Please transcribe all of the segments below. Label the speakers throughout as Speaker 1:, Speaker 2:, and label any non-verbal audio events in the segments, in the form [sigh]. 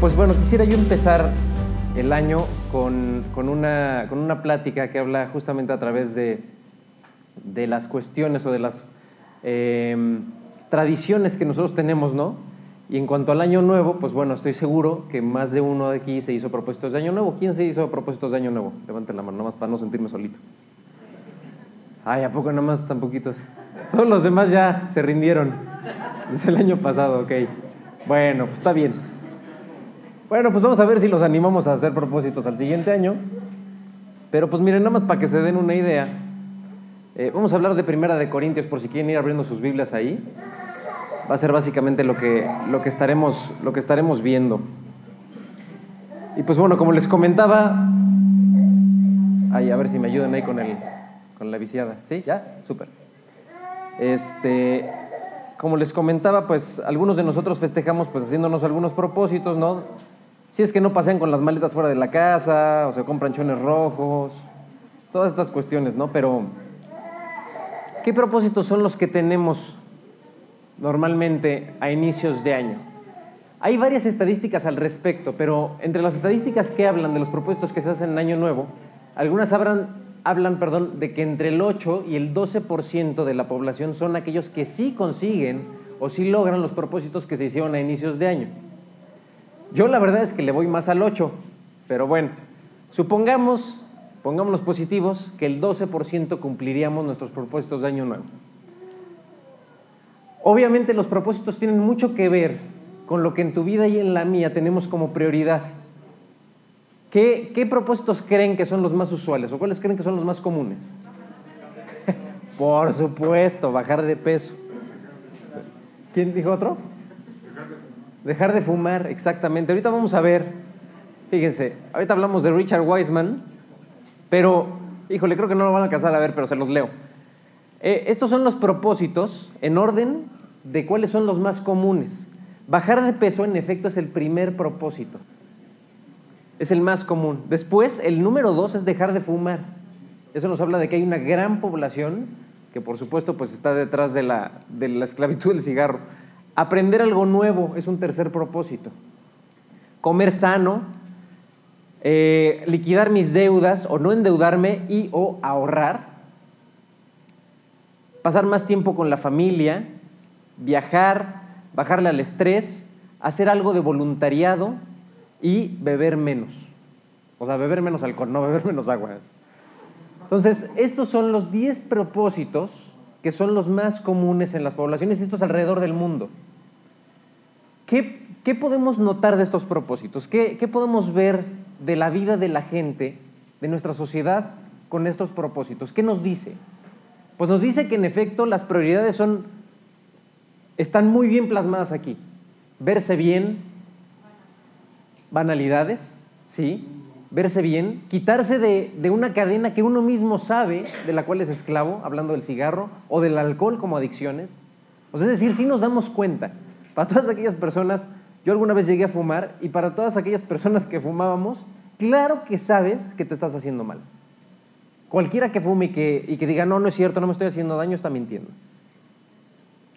Speaker 1: Pues bueno, quisiera yo empezar el año con, con una, con una plática que habla justamente a través de, de las cuestiones o de las eh, tradiciones que nosotros tenemos, ¿no? Y en cuanto al año nuevo, pues bueno, estoy seguro que más de uno de aquí se hizo propósitos de año nuevo. ¿Quién se hizo propósitos de año nuevo? Levanten la mano, nomás para no sentirme solito. Ay, ¿a poco nomás tan poquitos? Todos los demás ya se rindieron desde el año pasado, ok. Bueno, pues está bien. Bueno, pues vamos a ver si los animamos a hacer propósitos al siguiente año. Pero pues miren, nada más para que se den una idea, eh, vamos a hablar de Primera de Corintios por si quieren ir abriendo sus Biblias ahí va a ser básicamente lo que, lo que, estaremos, lo que estaremos viendo. Y pues bueno, como les comentaba, ay, a ver si me ayudan ahí con, el, con la viciada. ¿Sí? ¿Ya? Súper. Este, como les comentaba, pues algunos de nosotros festejamos pues haciéndonos algunos propósitos, ¿no? Si es que no pasean con las maletas fuera de la casa, o se compran chones rojos, todas estas cuestiones, ¿no? Pero, ¿qué propósitos son los que tenemos normalmente a inicios de año. Hay varias estadísticas al respecto, pero entre las estadísticas que hablan de los propósitos que se hacen en Año Nuevo, algunas hablan, hablan perdón, de que entre el 8 y el 12% de la población son aquellos que sí consiguen o sí logran los propósitos que se hicieron a inicios de año. Yo la verdad es que le voy más al 8, pero bueno, supongamos, pongámonos positivos, que el 12% cumpliríamos nuestros propósitos de Año Nuevo. Obviamente los propósitos tienen mucho que ver con lo que en tu vida y en la mía tenemos como prioridad. ¿Qué, ¿Qué, propósitos creen que son los más usuales o cuáles creen que son los más comunes? [laughs] Por supuesto, bajar de peso. ¿Quién dijo otro? Dejar de fumar, exactamente. Ahorita vamos a ver, fíjense, ahorita hablamos de Richard Wiseman, pero, híjole, creo que no lo van a alcanzar a ver, pero se los leo. Eh, estos son los propósitos en orden de cuáles son los más comunes. Bajar de peso, en efecto, es el primer propósito. Es el más común. Después, el número dos es dejar de fumar. Eso nos habla de que hay una gran población que, por supuesto, pues está detrás de la, de la esclavitud del cigarro. Aprender algo nuevo es un tercer propósito. Comer sano, eh, liquidar mis deudas o no endeudarme y o ahorrar pasar más tiempo con la familia, viajar, bajarle al estrés, hacer algo de voluntariado y beber menos. O sea, beber menos alcohol, no beber menos agua. Entonces, estos son los 10 propósitos que son los más comunes en las poblaciones, estos alrededor del mundo. ¿Qué, qué podemos notar de estos propósitos? ¿Qué, ¿Qué podemos ver de la vida de la gente, de nuestra sociedad, con estos propósitos? ¿Qué nos dice? Pues nos dice que en efecto las prioridades son, están muy bien plasmadas aquí. Verse bien, banalidades, ¿sí? Verse bien, quitarse de, de una cadena que uno mismo sabe de la cual es esclavo, hablando del cigarro o del alcohol como adicciones. O sea, es decir, si nos damos cuenta, para todas aquellas personas, yo alguna vez llegué a fumar y para todas aquellas personas que fumábamos, claro que sabes que te estás haciendo mal. Cualquiera que fume y que, y que diga, no, no es cierto, no me estoy haciendo daño, está mintiendo.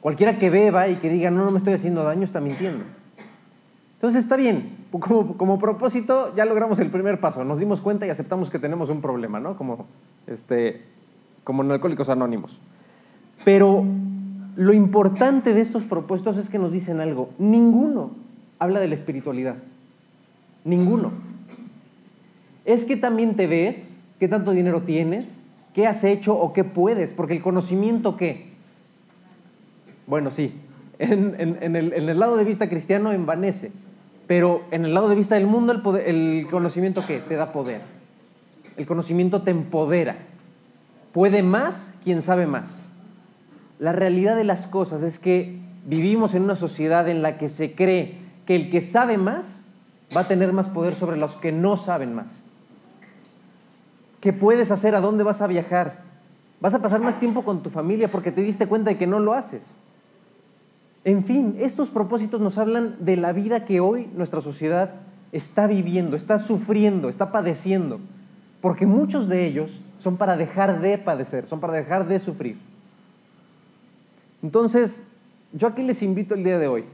Speaker 1: Cualquiera que beba y que diga, no, no me estoy haciendo daño, está mintiendo. Entonces está bien, como, como, propósito ya logramos el primer paso, nos dimos cuenta y aceptamos que tenemos un problema, ¿no? Como, este, como en Alcohólicos Anónimos. Pero lo importante de estos propósitos es que nos dicen algo. Ninguno habla de la espiritualidad. Ninguno. Es que también te ves qué tanto dinero tienes, qué has hecho o qué puedes, porque el conocimiento qué. Bueno, sí, en, el, lado de vista cristiano envanece, pero en el lado de vista del mundo el, conocimiento qué? Te da poder. El conocimiento te empodera. Puede más quien sabe más. La realidad de las cosas es que vivimos en una sociedad en la que se cree que el que sabe más va a tener más poder sobre los que no saben más. ¿Qué puedes hacer? ¿A dónde vas a viajar? Vas a pasar más tiempo con tu familia porque te diste cuenta de que no lo haces. En fin, estos propósitos nos hablan de la vida que hoy nuestra sociedad está viviendo, está sufriendo, está padeciendo, porque muchos de ellos son para dejar de padecer, son para dejar de sufrir. Entonces, yo aquí les invito el día de hoy,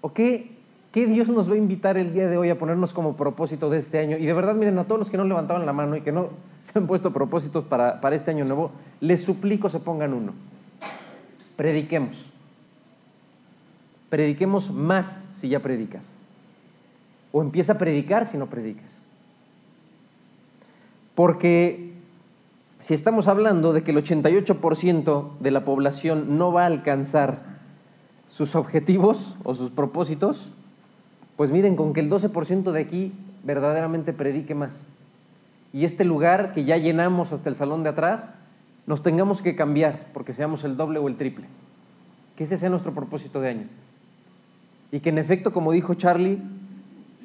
Speaker 1: ¿o qué, ¿Qué Dios nos va a invitar el día de hoy a ponernos como propósito de este año? Y de verdad, miren, a todos los que no levantaban la mano y que no [laughs] se han puesto propósitos para, para este año nuevo, les suplico se pongan uno. Prediquemos. Prediquemos más si ya predicas. O empieza a predicar si no predicas. Porque si estamos hablando de que el 88% de la población no va a alcanzar sus objetivos o sus propósitos, pues miren, con que el 12% de aquí verdaderamente predique más. Y este lugar que ya llenamos hasta el salón de atrás, nos tengamos que cambiar porque seamos el doble o el triple. Que ese sea nuestro propósito de año. Y que en efecto, como dijo Charlie,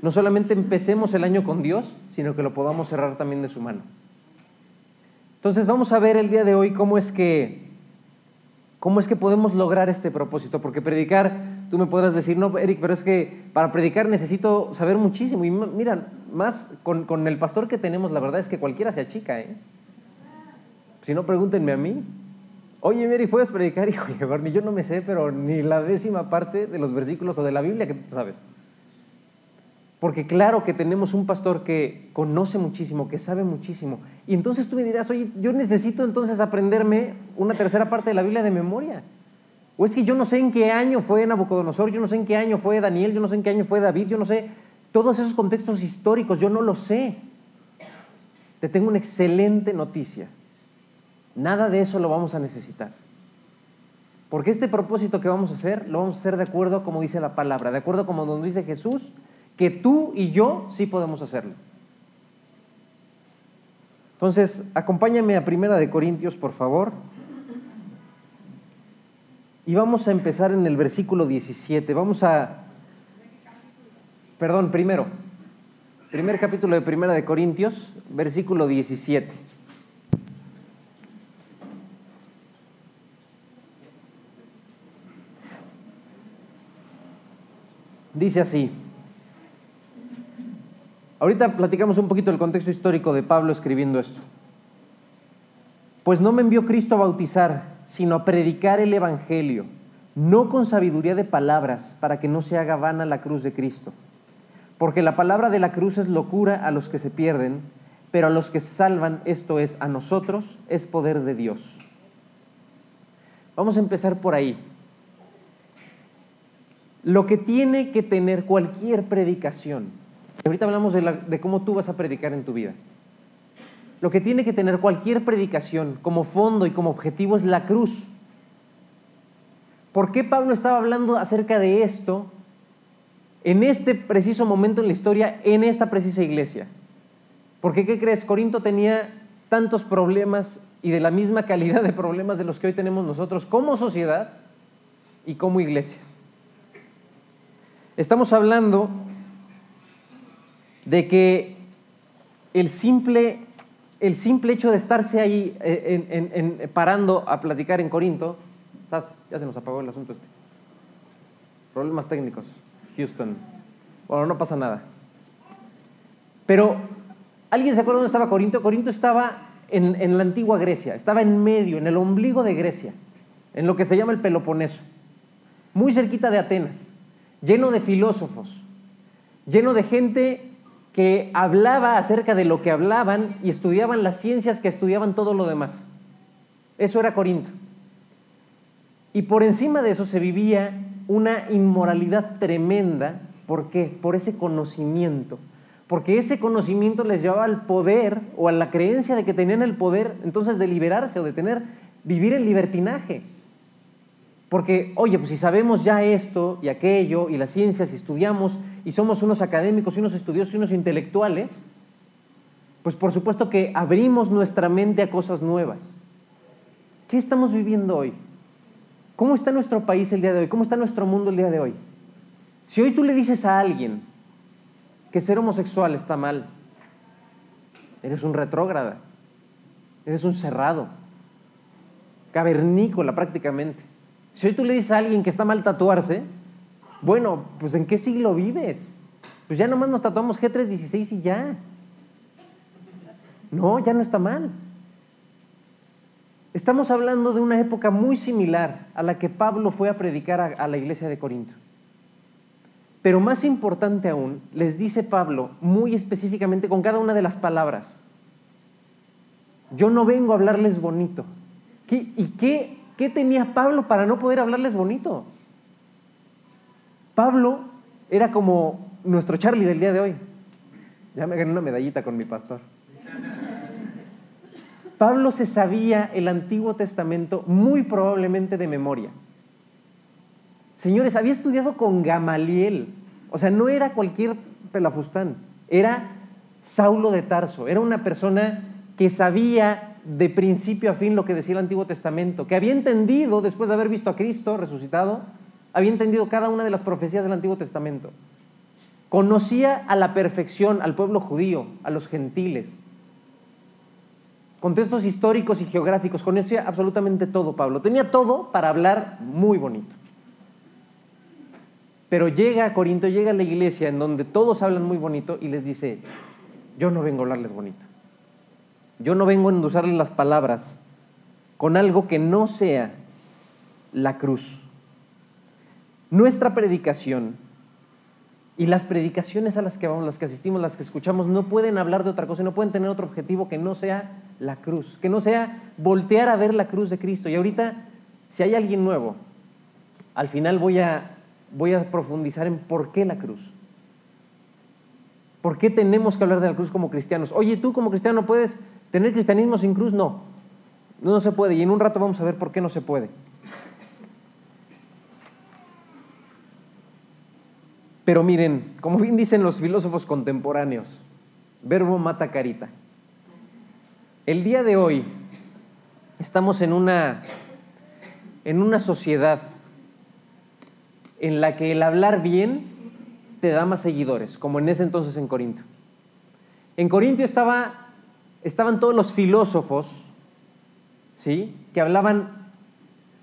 Speaker 1: no solamente empecemos el año con Dios, sino que lo podamos cerrar también de su mano. Entonces vamos a ver el día de hoy cómo es que cómo es que podemos lograr este propósito, porque predicar, tú me podrás decir, no, Eric, pero es que para predicar necesito saber muchísimo. Y mira, más con, con el pastor que tenemos, la verdad es que cualquiera se achica, ¿eh? Si no, pregúntenme a mí. Oye, Eric, ¿puedes predicar? [laughs] Híjole, Barney, yo no me sé, pero ni la décima parte de los versículos o de la Biblia que tú sabes. Porque claro que tenemos un pastor que conoce muchísimo, que sabe muchísimo. Y entonces tú me dirás, oye, yo necesito entonces aprenderme una tercera parte de la Biblia de memoria. O es que yo no sé en qué año fue Nabucodonosor, yo no sé en qué año fue Daniel, yo no sé en qué año fue David, yo no sé todos esos contextos históricos, yo no lo sé. Te tengo una excelente noticia. Nada de eso lo vamos a necesitar. Porque este propósito que vamos a hacer, lo vamos a hacer de acuerdo como dice la palabra, de acuerdo como nos dice Jesús que tú y yo sí podemos hacerlo. Entonces, acompáñame a Primera de Corintios, por favor. Y vamos a empezar en el versículo 17. Vamos a... Perdón, primero. Primer capítulo de Primera de Corintios, versículo 17. Dice así. Ahorita platicamos un poquito del contexto histórico de Pablo escribiendo esto. Pues no me envió Cristo a bautizar, sino a predicar el Evangelio, no con sabiduría de palabras, para que no se haga vana la cruz de Cristo. Porque la palabra de la cruz es locura a los que se pierden, pero a los que se salvan, esto es, a nosotros, es poder de Dios. Vamos a empezar por ahí. Lo que tiene que tener cualquier predicación Ahorita hablamos de, cómo tú vas a predicar en tu vida. Lo que tiene que tener cualquier predicación como fondo y como objetivo es la cruz. ¿Por qué Pablo estaba hablando acerca de esto en este preciso momento en la historia, en esta precisa iglesia? Porque, ¿qué crees? Corinto tenía tantos problemas y de la misma calidad de problemas de los que hoy tenemos nosotros como sociedad y como iglesia. Estamos hablando de que el simple, el simple hecho de estarse ahí eh, en, parando a platicar en Corinto, ya se nos apagó el asunto este. Problemas técnicos, Houston. Bueno, no pasa nada. Pero, ¿alguien se acuerda dónde estaba Corinto? Corinto estaba en, en la antigua Grecia, estaba en medio, en el ombligo de Grecia, en lo que se llama el Peloponeso, muy cerquita de Atenas, lleno de filósofos, lleno de gente que hablaba acerca de lo que hablaban y estudiaban las ciencias que estudiaban todo lo demás. Eso era Corinto. Y por encima de eso se vivía una inmoralidad tremenda. ¿Por qué? Por ese conocimiento. Porque ese conocimiento les llevaba al poder o a la creencia de que tenían el poder entonces de liberarse o de tener, vivir el libertinaje. Porque, oye, pues si sabemos ya esto y aquello y las ciencias y estudiamos y somos unos académicos y unos estudiosos y unos intelectuales, pues por supuesto que abrimos nuestra mente a cosas nuevas. ¿Qué estamos viviendo hoy? ¿Cómo está nuestro país el día de hoy? ¿Cómo está nuestro mundo el día de hoy? Si hoy tú le dices a alguien que ser homosexual está mal, eres un retrógrada, eres un cerrado, cavernícola prácticamente. Si hoy tú le dices a alguien que está mal tatuarse, bueno, pues ¿en qué siglo vives? Pues ya nomás nos tatuamos G316 y ya. No, ya no está mal. Estamos hablando de una época muy similar a la que Pablo fue a predicar a, la iglesia de Corinto. Pero más importante aún, les dice Pablo muy específicamente con cada una de las palabras, yo no vengo a hablarles bonito. ¿Y qué, qué tenía Pablo para no poder hablarles bonito? Pablo era como nuestro Charlie del día de hoy. Ya me gané una medallita con mi pastor. Pablo se sabía el Antiguo Testamento muy probablemente de memoria. Señores, había estudiado con Gamaliel. O sea, no era cualquier pelafustán. Era Saulo de Tarso. Era una persona que sabía de principio a fin lo que decía el Antiguo Testamento, que había entendido, después de haber visto a Cristo resucitado, había entendido cada una de las profecías del Antiguo Testamento. Conocía a la perfección al pueblo judío, a los gentiles. Contextos históricos y geográficos, conocía absolutamente todo Pablo. Tenía todo para hablar muy bonito. Pero llega a Corinto, llega a la iglesia en donde todos hablan muy bonito y les dice, yo no vengo a hablarles bonito. Yo no vengo a endulzarles las palabras con algo que no sea la cruz. Nuestra predicación y las predicaciones a las que vamos, las que asistimos, las que escuchamos, no pueden hablar de otra cosa, no pueden tener otro objetivo que no sea la cruz, que no sea voltear a ver la cruz de Cristo. Y ahorita, si hay alguien nuevo, al final voy a voy a profundizar en por qué la cruz. ¿Por qué tenemos que hablar de la cruz como cristianos? Oye, tú como cristiano puedes tener cristianismo sin cruz. No, no se puede. Y en un rato vamos a ver por qué no se puede. Pero miren, como bien dicen los filósofos contemporáneos, verbo mata carita. El día de hoy estamos en una, en una sociedad en la que el hablar bien te da más seguidores, como en ese entonces en Corinto. En Corinto estaba, estaban todos los filósofos, ¿sí? Que hablaban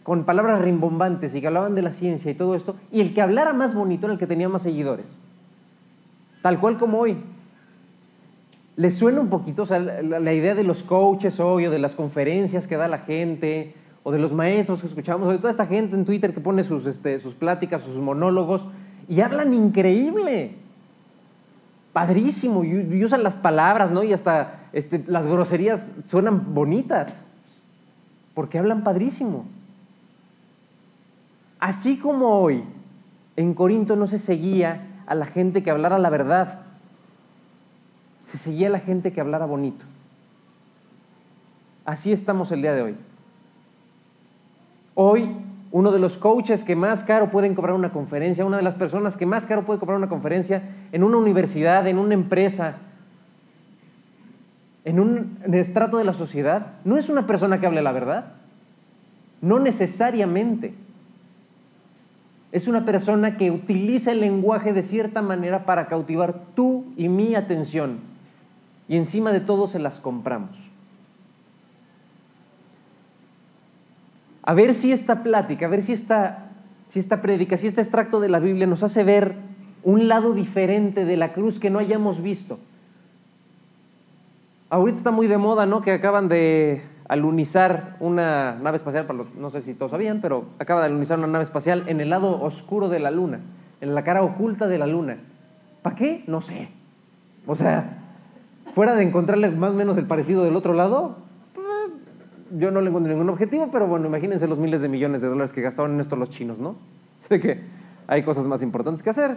Speaker 1: con palabras rimbombantes y que hablaban de la ciencia y todo esto, y el que hablara más bonito era el que tenía más seguidores. Tal cual como hoy. ¿Les suena un poquito la, la, idea de los coaches hoy o de las conferencias que da la gente o de los maestros que escuchamos, o de toda esta gente en Twitter que pone sus, este, pláticas, sus monólogos, y hablan increíble, padrísimo, y, usan las palabras, ¿no? Y hasta este, las groserías suenan bonitas, porque hablan padrísimo. Así como hoy en Corinto no se seguía a la gente que hablara la verdad, se seguía a la gente que hablara bonito. Así estamos el día de hoy. Hoy, uno de los coaches que más caro pueden cobrar una conferencia, una de las personas que más caro puede cobrar una conferencia en una universidad, en una empresa, en un estrato de la sociedad, no es una persona que hable la verdad. No necesariamente. Es una persona que utiliza el lenguaje de cierta manera para cautivar tu y mi atención. Y encima de todo se las compramos. a ver si esta plática, a ver si esta, si esta prédica, si este extracto de la Biblia nos hace ver un lado diferente de la cruz que no hayamos visto. Ahorita está muy de moda, ¿no? Que acaban de alunizar una nave espacial, para no sé si todos sabían, pero acaba de alunizar una nave espacial en el lado oscuro de la luna, en la cara oculta de la luna. ¿Para qué? No sé. O sea, fuera de encontrarle más o menos el parecido del otro lado, yo no le encuentro ningún objetivo, pero bueno, imagínense los miles de millones de dólares que gastaron en esto los chinos, ¿no? [laughs] Sé que hay cosas más importantes que hacer.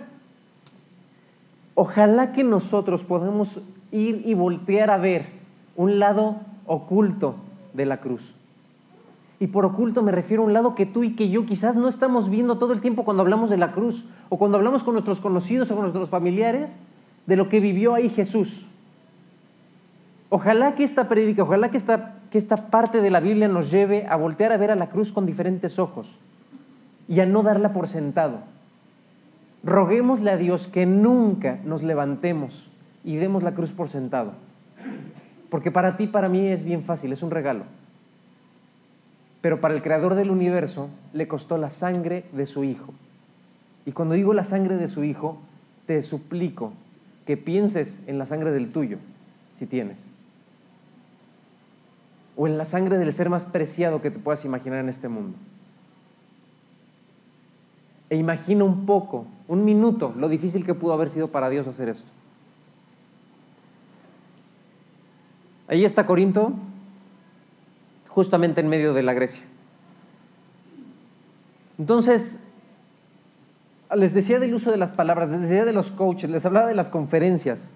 Speaker 1: Ojalá que nosotros podamos ir y voltear a ver un lado oculto de la cruz. Y por oculto me refiero a un lado que tú y que yo quizás no estamos viendo todo el tiempo cuando hablamos de la cruz o cuando hablamos con nuestros conocidos o con nuestros familiares de lo que vivió ahí Jesús. Ojalá que esta predica, ojalá que esta que esta parte de la Biblia nos lleve a voltear a ver a la cruz con diferentes ojos y a no darla por sentado. Roguémosle a Dios que nunca nos levantemos y demos la cruz por sentado. Porque para ti, para mí es bien fácil, es un regalo. Pero para el creador del universo le costó la sangre de su hijo. Y cuando digo la sangre de su hijo, te suplico que pienses en la sangre del tuyo, si tienes o en la sangre del ser más preciado que te puedas imaginar en este mundo. E imagina un poco un minuto, lo difícil que pudo haber sido para Dios hacer esto. Ahí está Corinto, justamente en medio de la Grecia. Entonces, les decía del uso de las palabras, les decía de los coaches, les hablaba de las conferencias.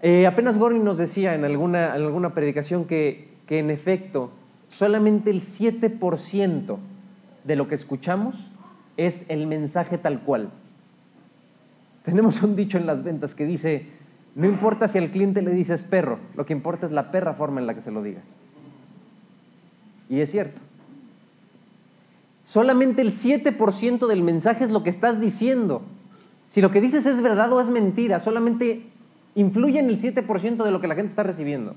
Speaker 1: Eh, apenas Gorni nos decía en alguna, alguna predicación que, que en efecto solamente el 7% de lo que escuchamos es el mensaje tal cual. Tenemos un dicho en las ventas que dice, no importa si al cliente le dices perro, lo que importa es la perra forma en la que se lo digas. Y es cierto. Solamente el 7% del mensaje es lo que estás diciendo. Si lo que dices es verdad o es mentira, solamente influye en el 7% de lo que la gente está recibiendo.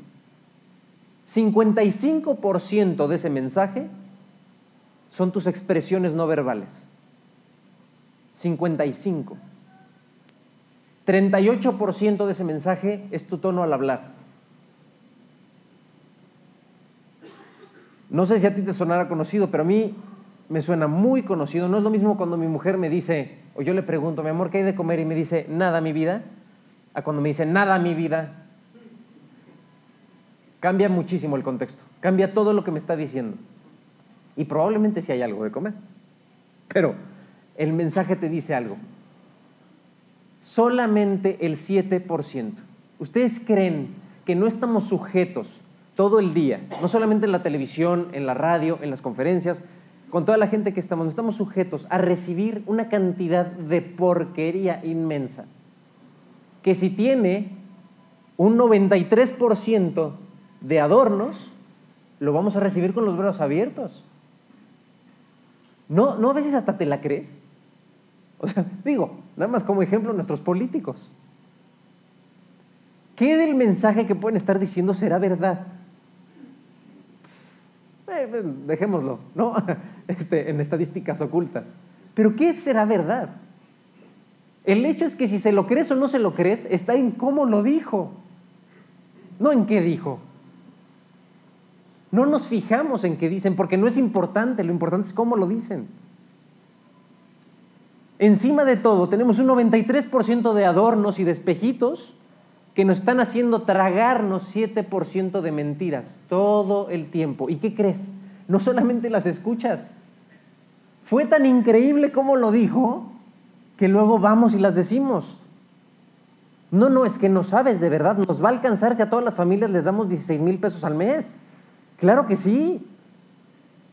Speaker 1: 55% de ese mensaje son tus expresiones no verbales. 55. 38% de ese mensaje es tu tono al hablar. No sé si a ti te sonará conocido, pero a mí me suena muy conocido. No es lo mismo cuando mi mujer me dice, o yo le pregunto, mi amor, ¿qué hay de comer? Y me dice, nada, mi vida, a cuando me dice, nada, mi vida. Cambia muchísimo el contexto, cambia todo lo que me está diciendo. Y probablemente sí hay algo de comer. Pero el mensaje te dice algo. Solamente el 7%. ¿Ustedes creen que no estamos sujetos todo el día, no solamente en la televisión, en la radio, en las conferencias, con toda la gente que estamos, no estamos sujetos a recibir una cantidad de porquería inmensa? Que si tiene un 93% de adornos, lo vamos a recibir con los brazos abiertos. No, no a veces hasta te la crees. [laughs] O sea, digo, nada más como ejemplo nuestros políticos. ¿Qué del mensaje que pueden estar diciendo será verdad? Eh, eh, dejémoslo, ¿no? [laughs] Este, en estadísticas ocultas. Pero ¿qué será verdad? El hecho es que si se lo crees o no se lo crees, está en cómo lo dijo, no en qué dijo. No nos fijamos en qué dicen, porque no es importante, lo importante es cómo lo dicen. Encima de todo, tenemos un 93% de adornos y de espejitos que nos están haciendo tragarnos 7% de mentiras todo el tiempo. ¿Y qué crees? No solamente las escuchas. Fue tan increíble como lo dijo que luego vamos y las decimos. No, no, es que no sabes de verdad, nos va a alcanzar si a todas las familias les damos 16 mil pesos al mes. Claro que sí.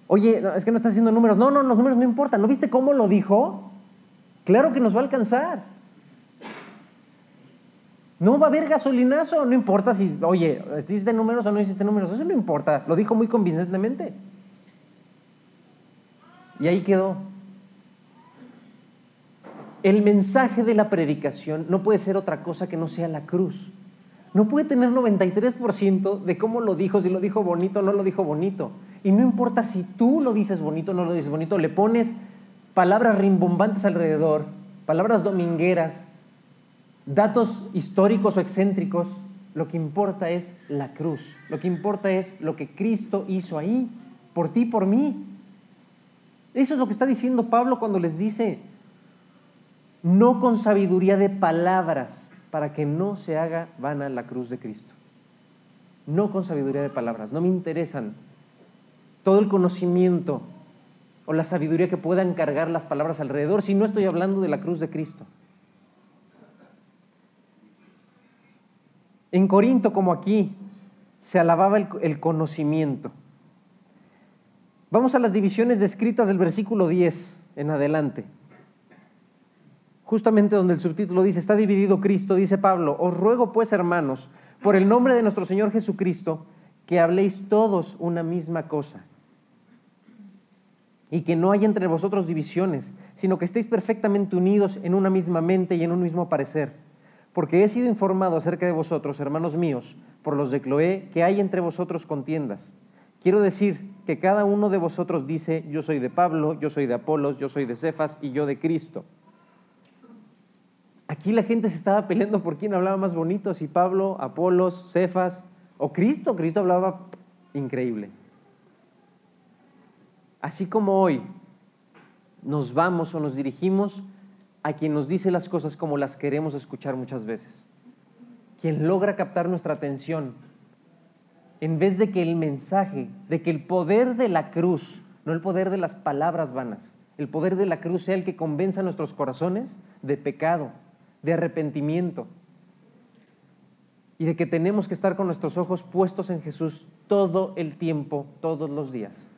Speaker 1: Oye, es que no está haciendo números. No, no, los números no importan. ¿No viste cómo lo dijo? Claro que nos va a alcanzar. No va a haber gasolinazo, no importa si, oye, hiciste números o no hiciste números, eso no importa, lo dijo muy convincentemente. Y ahí quedó. El mensaje de la predicación no puede ser otra cosa que no sea la cruz no puede tener 93% de cómo lo dijo, si lo dijo bonito o no lo dijo bonito. Y no importa si tú lo dices bonito o no lo dices bonito, le pones palabras rimbombantes alrededor, palabras domingueras, datos históricos o excéntricos, lo que importa es la cruz, lo que importa es lo que Cristo hizo ahí, por ti por mí. Eso es lo que está diciendo Pablo cuando les dice, no con sabiduría de palabras, para que no se haga vana la cruz de Cristo. No con sabiduría de palabras, no me interesan todo el conocimiento o la sabiduría que puedan cargar las palabras alrededor si no estoy hablando de la cruz de Cristo. En Corinto, como aquí, se alababa el, conocimiento. Vamos a las divisiones descritas del versículo 10 en adelante justamente donde el subtítulo dice, está dividido Cristo, dice Pablo, os ruego pues hermanos, por el nombre de nuestro Señor Jesucristo, que habléis todos una misma cosa y que no haya entre vosotros divisiones, sino que estéis perfectamente unidos en una misma mente y en un mismo parecer. Porque he sido informado acerca de vosotros, hermanos míos, por los de Cloé, que hay entre vosotros contiendas. Quiero decir que cada uno de vosotros dice, yo soy de Pablo, yo soy de Apolos, yo soy de Cefas y yo de Cristo. Aquí la gente se estaba peleando por quién hablaba más bonito, si Pablo, Apolos, Cefas o Cristo. Cristo hablaba increíble. Así como hoy nos vamos o nos dirigimos a quien nos dice las cosas como las queremos escuchar muchas veces. Quien logra captar nuestra atención en vez de que el mensaje, de que el poder de la cruz, no el poder de las palabras vanas, el poder de la cruz sea el que convenza nuestros corazones de pecado, de arrepentimiento y de que tenemos que estar con nuestros ojos puestos en Jesús todo el tiempo, todos los días.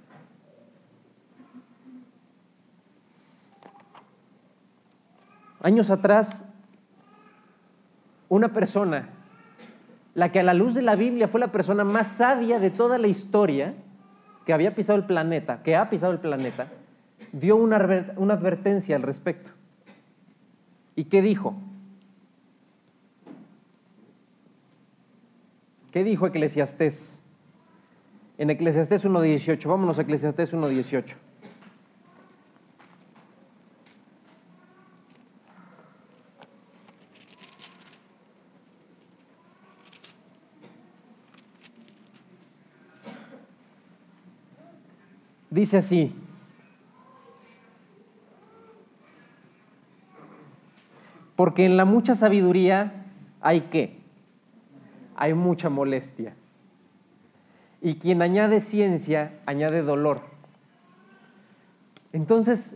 Speaker 1: Años atrás, una persona, la que a la luz de la Biblia fue la persona más sabia de toda la historia, que había pisado el planeta, que ha pisado el planeta, dio una, advertencia al respecto. ¿Y qué dijo? ¿Qué dijo Eclesiastés? En Eclesiastés 1.18, vámonos a Eclesiastés 1.18. Dice así, porque en la mucha sabiduría hay qué? Hay mucha molestia. Y quien añade ciencia, añade dolor. Entonces,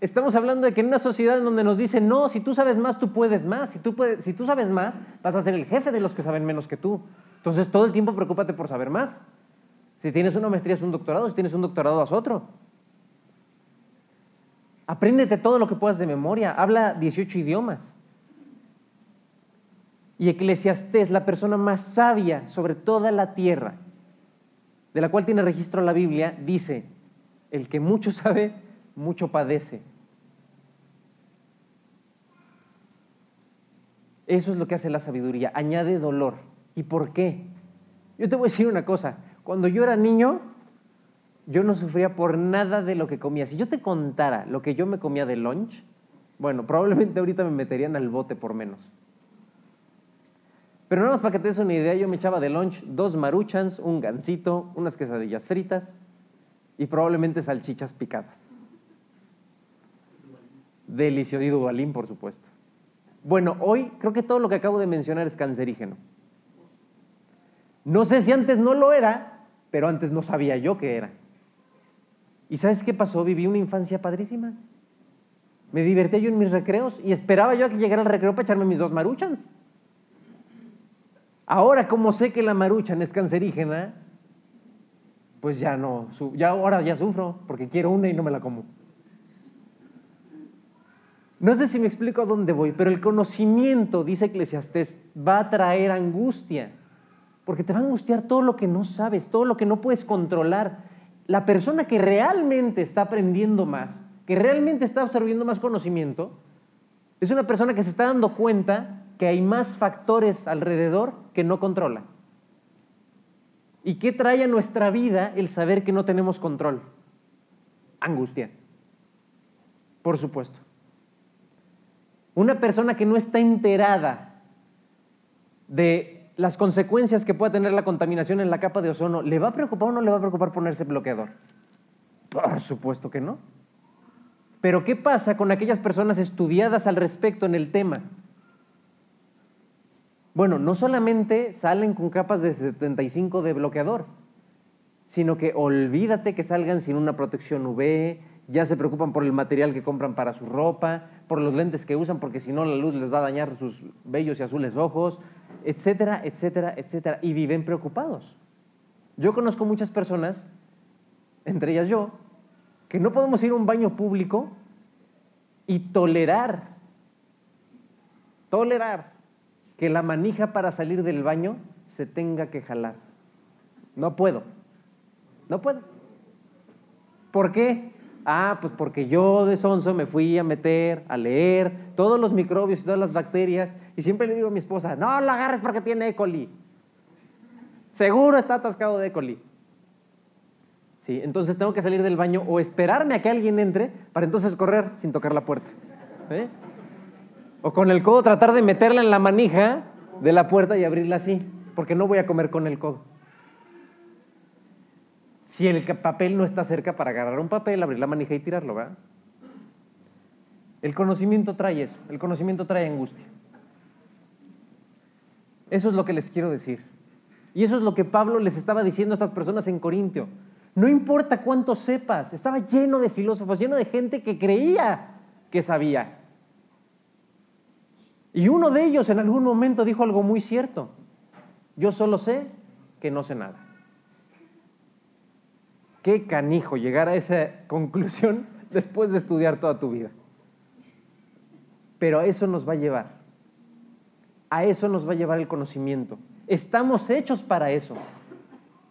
Speaker 1: estamos hablando de que en una sociedad en donde nos dicen, no, si tú sabes más, tú puedes más. Si tú, puedes, si tú sabes más, vas a ser el jefe de los que saben menos que tú. Entonces, todo el tiempo preocúpate por saber más. Si tienes una maestría es un doctorado, si tienes un doctorado haz otro. Apréndete todo lo que puedas de memoria, habla 18 idiomas. Y Eclesiastés, la persona más sabia sobre toda la tierra, de la cual tiene registro la Biblia, dice, el que mucho sabe, mucho padece. Eso es lo que hace la sabiduría, añade dolor. ¿Y por qué? Yo te voy a decir una cosa, cuando yo era niño, yo no sufría por nada de lo que comía. Si yo te contara lo que yo me comía de lunch, bueno, probablemente ahorita me meterían al bote por menos. Pero nada más para que te des una idea, yo me echaba de lunch dos maruchans, un gansito, unas quesadillas fritas y probablemente salchichas picadas. Delicioso y dubalín, por supuesto. Bueno, hoy creo que todo lo que acabo de mencionar es cancerígeno. No sé si antes no lo era, pero antes no sabía yo qué era. ¿Y sabes qué pasó? Viví una infancia padrísima. Me divertía yo en mis recreos y esperaba yo a que llegara el recreo para echarme mis dos maruchans. Ahora, como sé que la maruchan es cancerígena, pues ya no, ya ahora ya sufro porque quiero una y no me la como. No sé si me explico a dónde voy, pero el conocimiento, dice Eclesiastés, va a traer angustia porque te va a angustiar todo lo que no sabes, todo lo que no puedes controlar. La persona que realmente está aprendiendo más, que realmente está absorbiendo más conocimiento, es una persona que se está dando cuenta que hay más factores alrededor que no controla. ¿Y qué trae a nuestra vida el saber que no tenemos control? Angustia. Por supuesto. Una persona que no está enterada de las consecuencias que pueda tener la contaminación en la capa de ozono, ¿le va a preocupar o no le va a preocupar ponerse bloqueador? Por supuesto que no. Pero ¿qué pasa con aquellas personas estudiadas al respecto en el tema? Bueno, no solamente salen con capas de 75 de bloqueador, sino que olvídate que salgan sin una protección UV, ya se preocupan por el material que compran para su ropa, por los lentes que usan, porque si no la luz les va a dañar sus bellos y azules ojos, etcétera, etcétera, etcétera, y viven preocupados. Yo conozco muchas personas, entre ellas yo, que no podemos ir a un baño público y tolerar, tolerar que la manija para salir del baño se tenga que jalar. No puedo, no puedo. ¿Por qué? Ah, pues porque yo de sonso me fui a meter, a leer todos los microbios y todas las bacterias y siempre le digo a mi esposa, no lo agarres porque tiene E. coli. Seguro está atascado de E. coli. Sí, entonces tengo que salir del baño o esperarme a que alguien entre para entonces correr sin tocar la puerta. O con el codo tratar de meterla en la manija de la puerta y abrirla así, porque no voy a comer con el codo. Si el papel no está cerca para agarrar un papel, abrir la manija y tirarlo, ¿verdad? El conocimiento trae eso, el conocimiento trae angustia. Eso es lo que les quiero decir. Y eso es lo que Pablo les estaba diciendo a estas personas en Corintio. No importa cuánto sepas, estaba lleno de filósofos, lleno de gente que creía que sabía. Y uno de ellos en algún momento dijo algo muy cierto. Yo solo sé que no sé nada. Qué canijo llegar a esa conclusión [laughs] después de estudiar toda tu vida. Pero a eso nos va a llevar. A eso nos va a llevar el conocimiento. Estamos hechos para eso.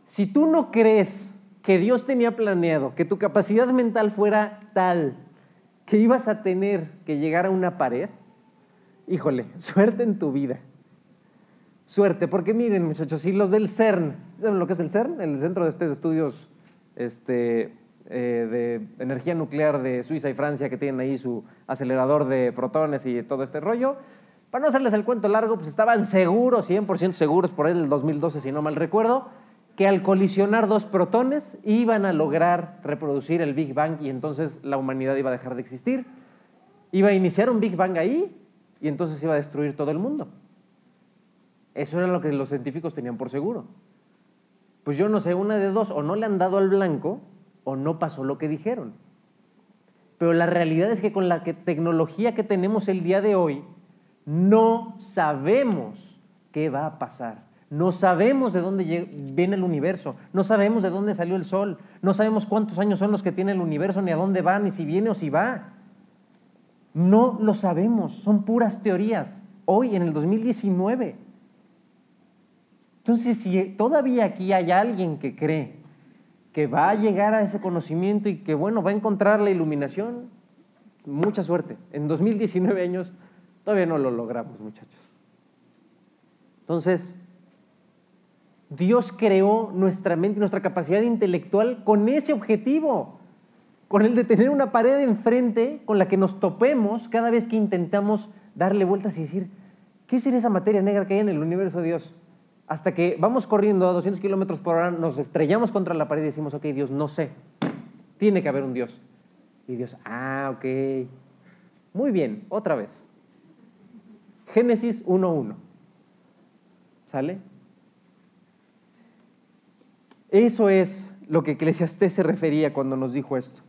Speaker 1: Si tú no crees que Dios tenía planeado que tu capacidad mental fuera tal que ibas a tener que llegar a una pared, híjole, [laughs] suerte en tu vida. Suerte, porque miren muchachos, si los del CERN, ¿saben lo que es el CERN? El Centro de Estudios este, eh, de Energía Nuclear de Suiza y Francia, que tienen ahí su acelerador de protones y todo este rollo. Para no hacerles el cuento largo, pues estaban seguros, 100% seguros, por ahí del 2012, si no mal recuerdo, que al colisionar dos protones iban a lograr reproducir el Big Bang y entonces la humanidad iba a dejar de existir. Iba a iniciar un Big Bang ahí y entonces iba a destruir todo el mundo. Eso era lo que los científicos tenían por seguro. Pues yo no sé, una de dos, o no le han dado al blanco o no pasó lo que dijeron. Pero la realidad es que con la tecnología que tenemos el día de hoy, no sabemos qué va a pasar. No sabemos de dónde viene el universo, no sabemos de dónde salió el sol, no sabemos cuántos años son los que tiene el universo, ni a dónde va, ni si viene o si va. No lo sabemos, son puras teorías, hoy en el 2019. Entonces, si todavía aquí hay alguien que cree que va a llegar a ese conocimiento y que, bueno, va a encontrar la iluminación, mucha suerte. En 2019 años todavía no lo logramos, muchachos. Entonces, Dios creó nuestra mente, nuestra capacidad intelectual con ese objetivo, con el de tener una pared enfrente con la que nos topemos cada vez que intentamos darle vueltas y decir, ¿qué sería esa materia negra que hay en el universo de Dios? Hasta que vamos corriendo a 200 kilómetros por hora, nos estrellamos contra la pared y decimos, ok, Dios, no sé, tiene que haber un Dios. Y Dios, ah, ok. Muy bien, otra vez. Génesis 1.1. ¿Sale? Eso es lo que Eclesiastés se refería cuando nos dijo esto.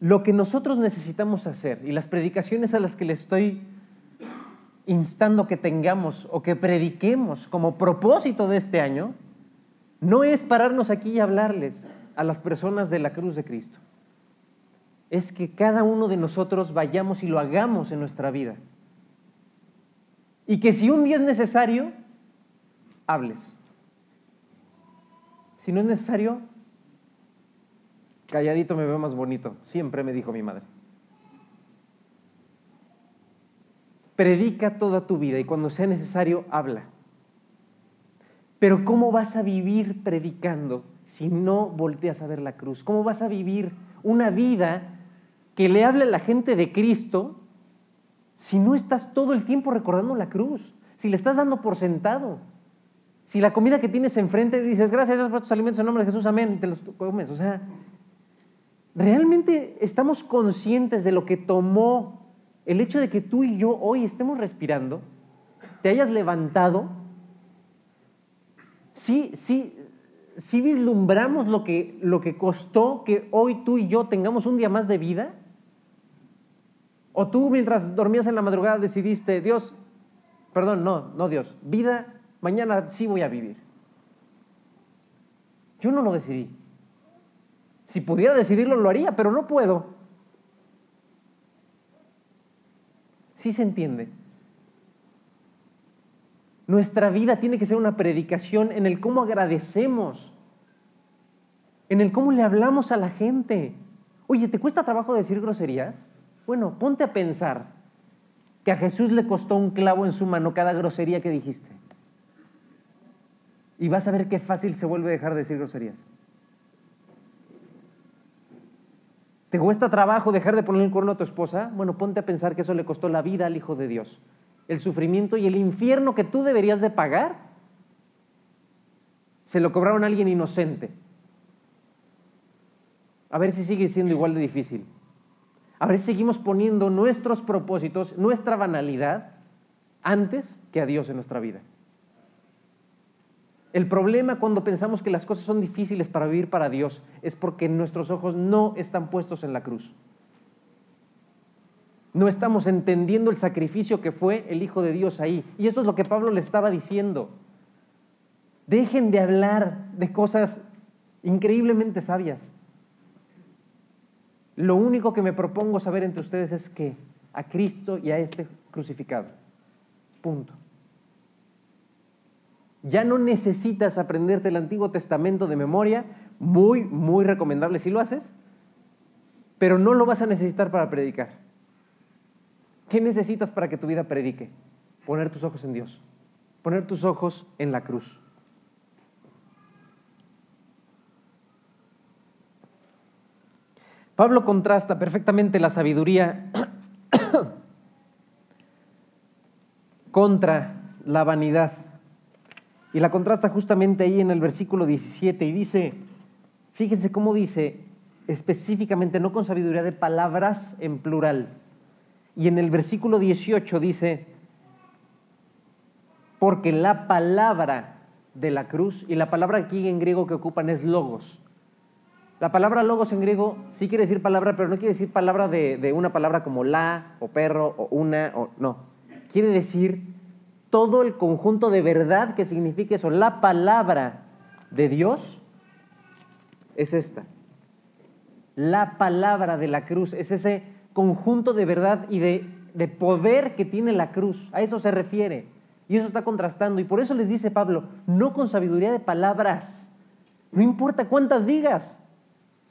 Speaker 1: Lo que nosotros necesitamos hacer y las predicaciones a las que le estoy instando que tengamos o que prediquemos como propósito de este año, no es pararnos aquí y hablarles a las personas de la cruz de Cristo. Es que cada uno de nosotros vayamos y lo hagamos en nuestra vida. Y que si un día es necesario, hables. Si no es necesario, calladito me veo más bonito, siempre me dijo mi madre. Predica toda tu vida y cuando sea necesario, habla. Pero ¿cómo vas a vivir predicando si no volteas a ver la cruz? ¿Cómo vas a vivir una vida que le hable a la gente de Cristo si no estás todo el tiempo recordando la cruz? Si le estás dando por sentado. Si la comida que tienes enfrente dices, gracias a Dios por tus alimentos en nombre de Jesús, amén, te los comes. O sea, ¿realmente estamos conscientes de lo que tomó el hecho de que tú y yo hoy estemos respirando? ¿Te hayas levantado? Sí, sí, sí vislumbramos lo que, lo que costó que hoy tú y yo tengamos un día más de vida. ¿O tú mientras dormías en la madrugada decidiste, Dios, perdón, no, no Dios, vida mañana sí voy a vivir. Yo no lo decidí. Si pudiera decidirlo, lo haría, pero no puedo. Sí se entiende. Nuestra vida tiene que ser una predicación en el cómo agradecemos, en el cómo le hablamos a la gente. Oye, ¿te cuesta trabajo decir groserías? Bueno, ponte a pensar que a Jesús le costó un clavo en su mano cada grosería que dijiste. Y vas a ver qué fácil se vuelve a dejar de decir groserías. ¿Te cuesta trabajo dejar de poner el cuerno a tu esposa? Bueno, ponte a pensar que eso le costó la vida al Hijo de Dios. El sufrimiento y el infierno que tú deberías de pagar, se lo cobraron a alguien inocente. a ver si sigue siendo igual de difícil. A ver seguimos poniendo nuestros propósitos, nuestra banalidad, antes que a Dios en nuestra vida. El problema cuando pensamos que las cosas son difíciles para vivir para Dios es porque nuestros ojos no están puestos en la cruz. No estamos entendiendo el sacrificio que fue el Hijo de Dios ahí. Y eso es lo que Pablo le estaba diciendo. Dejen de hablar de cosas increíblemente sabias. Lo único que me propongo saber entre ustedes es que a Cristo y a este crucificado. Punto. Ya no necesitas aprenderte el Antiguo Testamento de memoria, muy, muy recomendable si lo haces, pero no lo vas a necesitar para predicar. ¿Qué necesitas para que tu vida predique? Poner tus ojos en Dios, poner tus ojos en la cruz. Pablo contrasta perfectamente la sabiduría [coughs] contra la vanidad. Y la contrasta justamente ahí en el versículo 17 y dice, fíjense cómo dice específicamente, no con sabiduría de palabras en plural. Y en el versículo 18 dice, porque la palabra de la cruz, y la palabra aquí en griego que ocupan es logos. La palabra logos en griego sí quiere decir palabra, pero no quiere decir palabra de, de una palabra como la, o perro, o una, o no. Quiere decir todo el conjunto de verdad que significa eso. La palabra de Dios es esta. La palabra de la cruz es ese conjunto de verdad y de, de, poder que tiene la cruz. A eso se refiere. Y eso está contrastando. Y por eso les dice Pablo, no con sabiduría de palabras. No importa cuántas digas.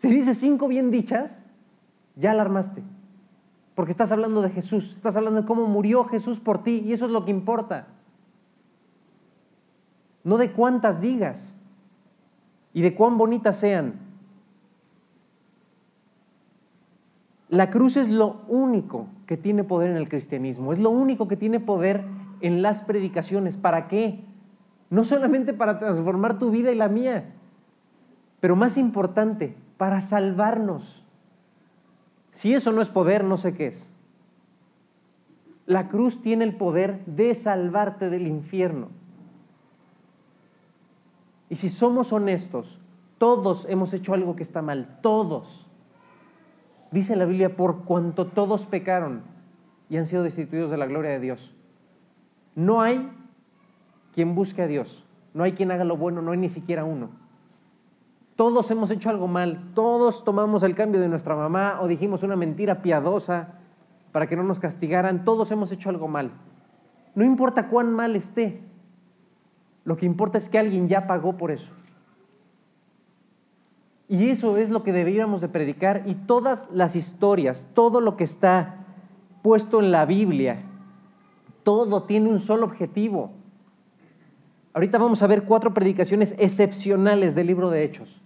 Speaker 1: Si dices cinco bien dichas, ya alarmaste. Porque estás hablando de Jesús, estás hablando de cómo murió Jesús por ti y eso es lo que importa. No de cuántas digas y de cuán bonitas sean. La cruz es lo único que tiene poder en el cristianismo, es lo único que tiene poder en las predicaciones. ¿Para qué? No solamente para transformar tu vida y la mía, pero más importante, para salvarnos. Si eso no es poder, no sé qué es. La cruz tiene el poder de salvarte del infierno. Y si somos honestos, todos hemos hecho algo que está mal, todos. Dice la Biblia, por cuanto todos pecaron y han sido destituidos de la gloria de Dios. No hay quien busque a Dios, no hay quien haga lo bueno, no hay ni siquiera uno. Todos hemos hecho algo mal, todos tomamos el cambio de nuestra mamá o dijimos una mentira piadosa para que no nos castigaran, todos hemos hecho algo mal. No importa cuán mal esté, lo que importa es que alguien ya pagó por eso. Y eso es lo que deberíamos de predicar y todas las historias, todo lo que está puesto en la Biblia, todo tiene un solo objetivo. Ahorita vamos a ver cuatro predicaciones excepcionales del libro de Hechos.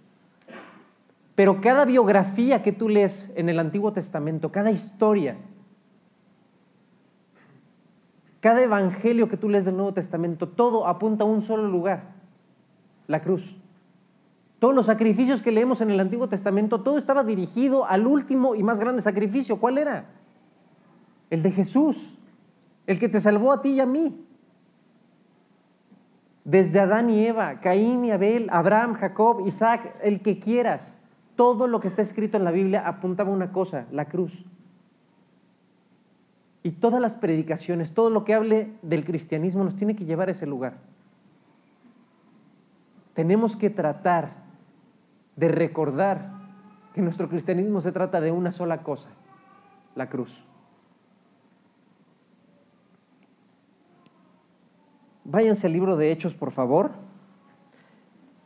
Speaker 1: Pero cada biografía que tú lees en el Antiguo Testamento, cada historia, cada evangelio que tú lees del Nuevo Testamento, todo apunta a un solo lugar, la cruz. Todos los sacrificios que leemos en el Antiguo Testamento, todo estaba dirigido al último y más grande sacrificio. ¿Cuál era? El de Jesús, el que te salvó a ti y a mí. Desde Adán y Eva, Caín y Abel, Abraham, Jacob, Isaac, el que quieras todo lo que está escrito en la Biblia apuntaba a una cosa, la cruz. Y todas las predicaciones, todo lo que hable del cristianismo nos tiene que llevar a ese lugar. Tenemos que tratar de recordar que nuestro cristianismo se trata de una sola cosa, la cruz. Váyanse al libro de Hechos, por favor,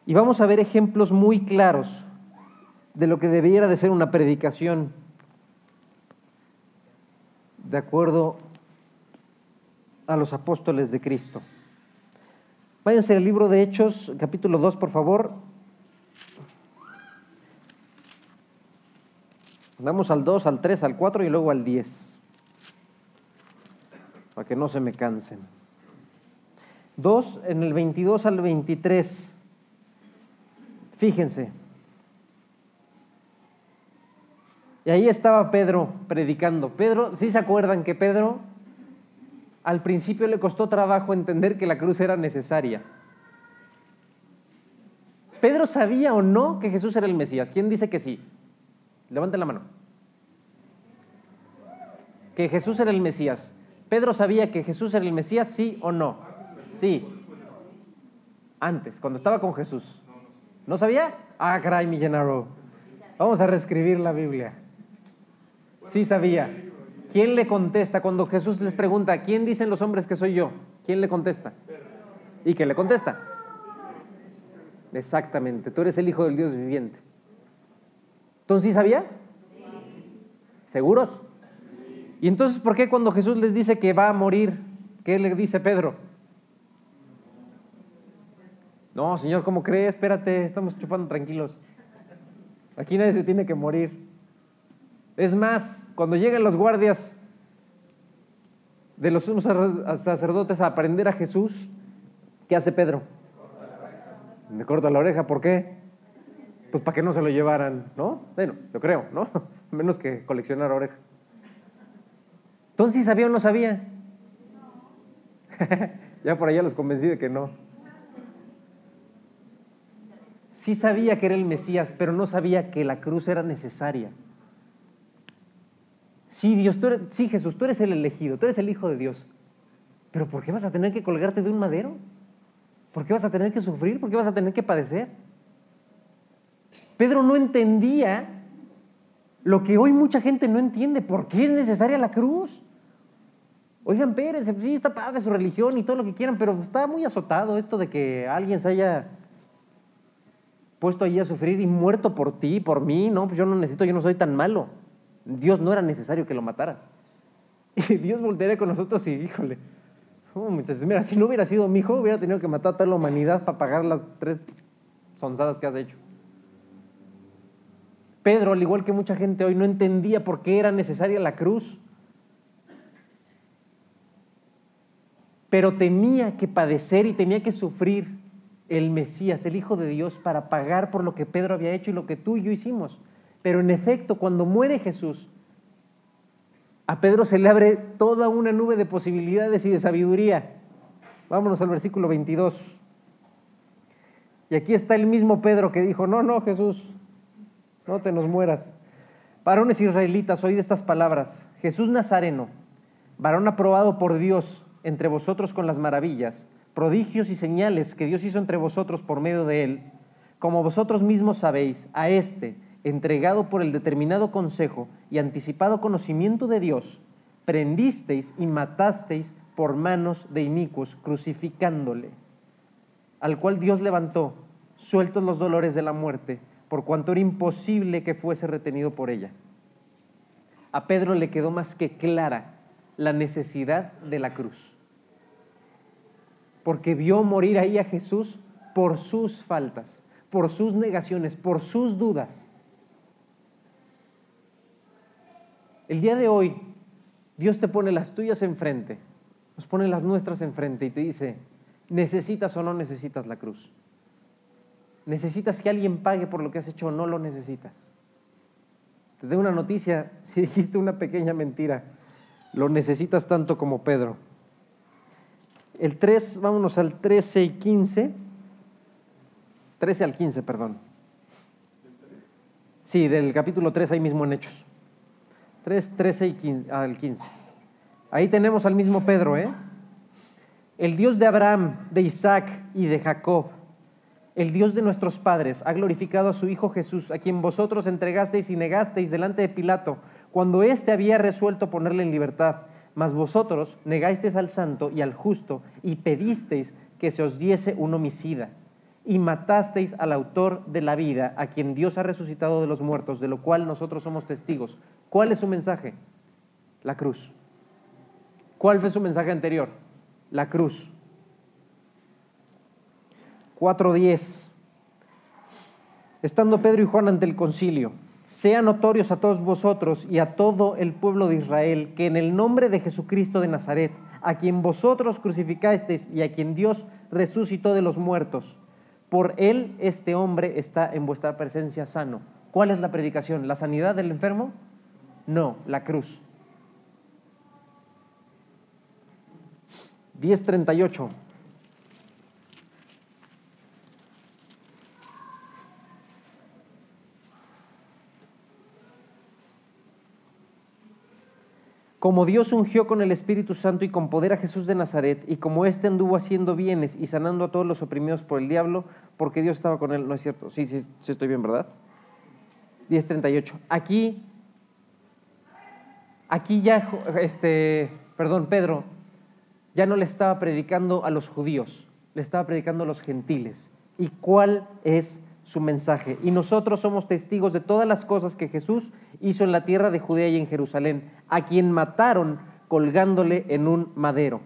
Speaker 1: y vamos a ver ejemplos muy claros de lo que debiera de ser una predicación de acuerdo a los apóstoles de Cristo. Váyanse al libro de Hechos, capítulo 2, por favor. Vamos al 2, al 3, al 4 y luego al 10, para que no se me cansen. 2, en el 22 al 23. Fíjense. Y ahí estaba Pedro predicando. Pedro, ¿sí se acuerdan que Pedro al principio le costó trabajo entender que la cruz era necesaria? ¿Pedro sabía o no que Jesús era el Mesías? ¿Quién dice que sí? Levanten la mano. Que Jesús era el Mesías. ¿Pedro sabía que Jesús era el Mesías, sí o no? Sí. Antes, cuando estaba con Jesús. ¿No sabía? Ah, caray, mi llenaro. Vamos a reescribir la Biblia. Sí sabía. ¿Quién le contesta cuando Jesús les pregunta, ¿quién dicen los hombres que soy yo? ¿Quién le contesta? ¿Y qué le contesta? Exactamente, tú eres el Hijo del Dios viviente. Entonces, ¿sí sabía? ¿Seguros? ¿Y entonces por qué cuando Jesús les dice que va a morir, qué le dice Pedro? No, Señor, ¿cómo cree? Espérate, estamos chupando tranquilos. Aquí nadie se tiene que morir. Es más, cuando llegan los guardias de los sacerdotes a aprender a Jesús, ¿qué hace Pedro? Me corta la oreja, ¿por qué? Pues para que no se lo llevaran, ¿no? Bueno, yo creo, ¿no? [laughs] Menos que coleccionar orejas. Entonces, ¿sí sabía o no sabía? [laughs] ya por allá los convencí de que no. Sí sabía que era el Mesías, pero no sabía que la cruz era necesaria. Sí, Dios, sí, Jesús, tú eres el elegido, tú eres el Hijo de Dios. Pero ¿por qué vas a tener que colgarte de un madero? ¿Por qué vas a tener que sufrir? ¿Por qué vas a tener que padecer? Pedro no entendía lo que hoy mucha gente no entiende. ¿Por qué es necesaria la cruz? Oigan, Pérez, sí, está padre su religión y todo lo que quieran, pero está muy azotado esto de que alguien se haya puesto allí a sufrir y muerto por ti, por mí. No, pues yo no necesito, yo no soy tan malo. Dios no era necesario que lo mataras. [laughs] Y Dios voltearía con nosotros y, híjole, oh, muchachos, mira, si no hubiera sido mi hijo, hubiera tenido que matar a toda la humanidad para pagar las tres sonzadas que has hecho. Pedro, al igual que mucha gente hoy, no entendía por qué era necesaria la cruz. Pero tenía que padecer y tenía que sufrir el Mesías, el Hijo de Dios, para pagar por lo que Pedro había hecho y lo que tú y yo hicimos. Pero en efecto, cuando muere Jesús, a Pedro se le abre toda una nube de posibilidades y de sabiduría. Vámonos al versículo 22. Y aquí está el mismo Pedro que dijo, no, no, Jesús, no te nos mueras. Varones israelitas, oíd estas palabras. Jesús Nazareno, varón aprobado por Dios entre vosotros con las maravillas, prodigios y señales que Dios hizo entre vosotros por medio de él, como vosotros mismos sabéis, a este, entregado por el determinado consejo y anticipado conocimiento de Dios, prendisteis y matasteis por manos de inicuos, crucificándole, al cual Dios levantó, sueltos los dolores de la muerte, por cuanto era imposible que fuese retenido por ella. A Pedro le quedó más que clara la necesidad de la cruz, porque vio morir ahí a Jesús por sus faltas, por sus negaciones, por sus dudas El día de hoy, Dios te pone las tuyas enfrente, nos pone las nuestras enfrente y te dice, ¿necesitas o no necesitas la cruz? ¿Necesitas que alguien pague por lo que has hecho o no lo necesitas? Te doy una noticia, [laughs] si dijiste una pequeña mentira, lo necesitas tanto como Pedro. El 3, vámonos al 13 y 15. 13 al 15, perdón. Sí, del capítulo 3 ahí mismo en Hechos. 3, 13 y 15, al 15. Ahí tenemos al mismo Pedro, ¿eh? El Dios de Abraham, de Isaac y de Jacob, el Dios de nuestros padres, ha glorificado a su Hijo Jesús, a quien vosotros entregasteis y negasteis delante de Pilato, cuando éste había resuelto ponerle en libertad. Mas vosotros negáisteis al santo y al justo y pedisteis que se os diese un homicida y matasteis al autor de la vida, a quien Dios ha resucitado de los muertos, de lo cual nosotros somos testigos. ¿Cuál es su mensaje? La cruz. ¿Cuál fue su mensaje anterior? La cruz. 4.10. Estando Pedro y Juan ante el concilio, sean notorios a todos vosotros y a todo el pueblo de Israel que en el nombre de Jesucristo de Nazaret, a quien vosotros crucificasteis y a quien Dios resucitó de los muertos, por él este hombre está en vuestra presencia sano. ¿Cuál es la predicación? ¿La sanidad del enfermo? No, la cruz. 1038. Como Dios ungió con el Espíritu Santo y con poder a Jesús de Nazaret, y como éste anduvo haciendo bienes y sanando a todos los oprimidos por el diablo, porque Dios estaba con él, ¿no es cierto? Sí, sí, sí estoy bien, ¿verdad? 10.38. Aquí, aquí ya, este, perdón, Pedro, ya no le estaba predicando a los judíos, le estaba predicando a los gentiles. ¿Y cuál es su mensaje? Y nosotros somos testigos de todas las cosas que Jesús hizo en la tierra de Judea y en Jerusalén, a quien mataron colgándole en un madero.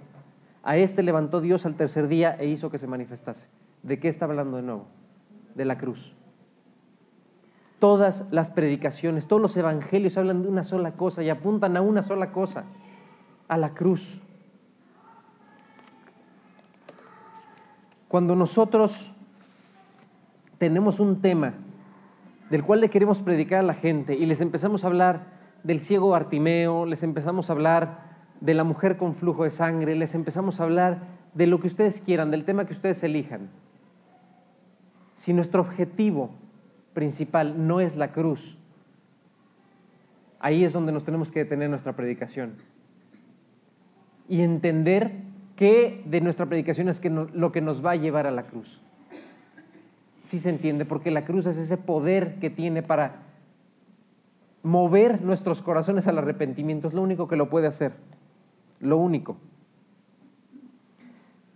Speaker 1: A este levantó Dios al tercer día e hizo que se manifestase. ¿De qué está hablando de nuevo? De la cruz. Todas las predicaciones, todos los evangelios hablan de una sola cosa y apuntan a una sola cosa, a la cruz. Cuando nosotros tenemos un tema del cual le queremos predicar a la gente y les empezamos a hablar del ciego Bartimeo, les empezamos a hablar de la mujer con flujo de sangre, les empezamos a hablar de lo que ustedes quieran, del tema que ustedes elijan. Si nuestro objetivo principal no es la cruz, ahí es donde nos tenemos que detener nuestra predicación y entender qué de nuestra predicación es que lo que nos va a llevar a la cruz sí se entiende, porque la cruz es ese poder que tiene para mover nuestros corazones al arrepentimiento, es lo único que lo puede hacer, lo único.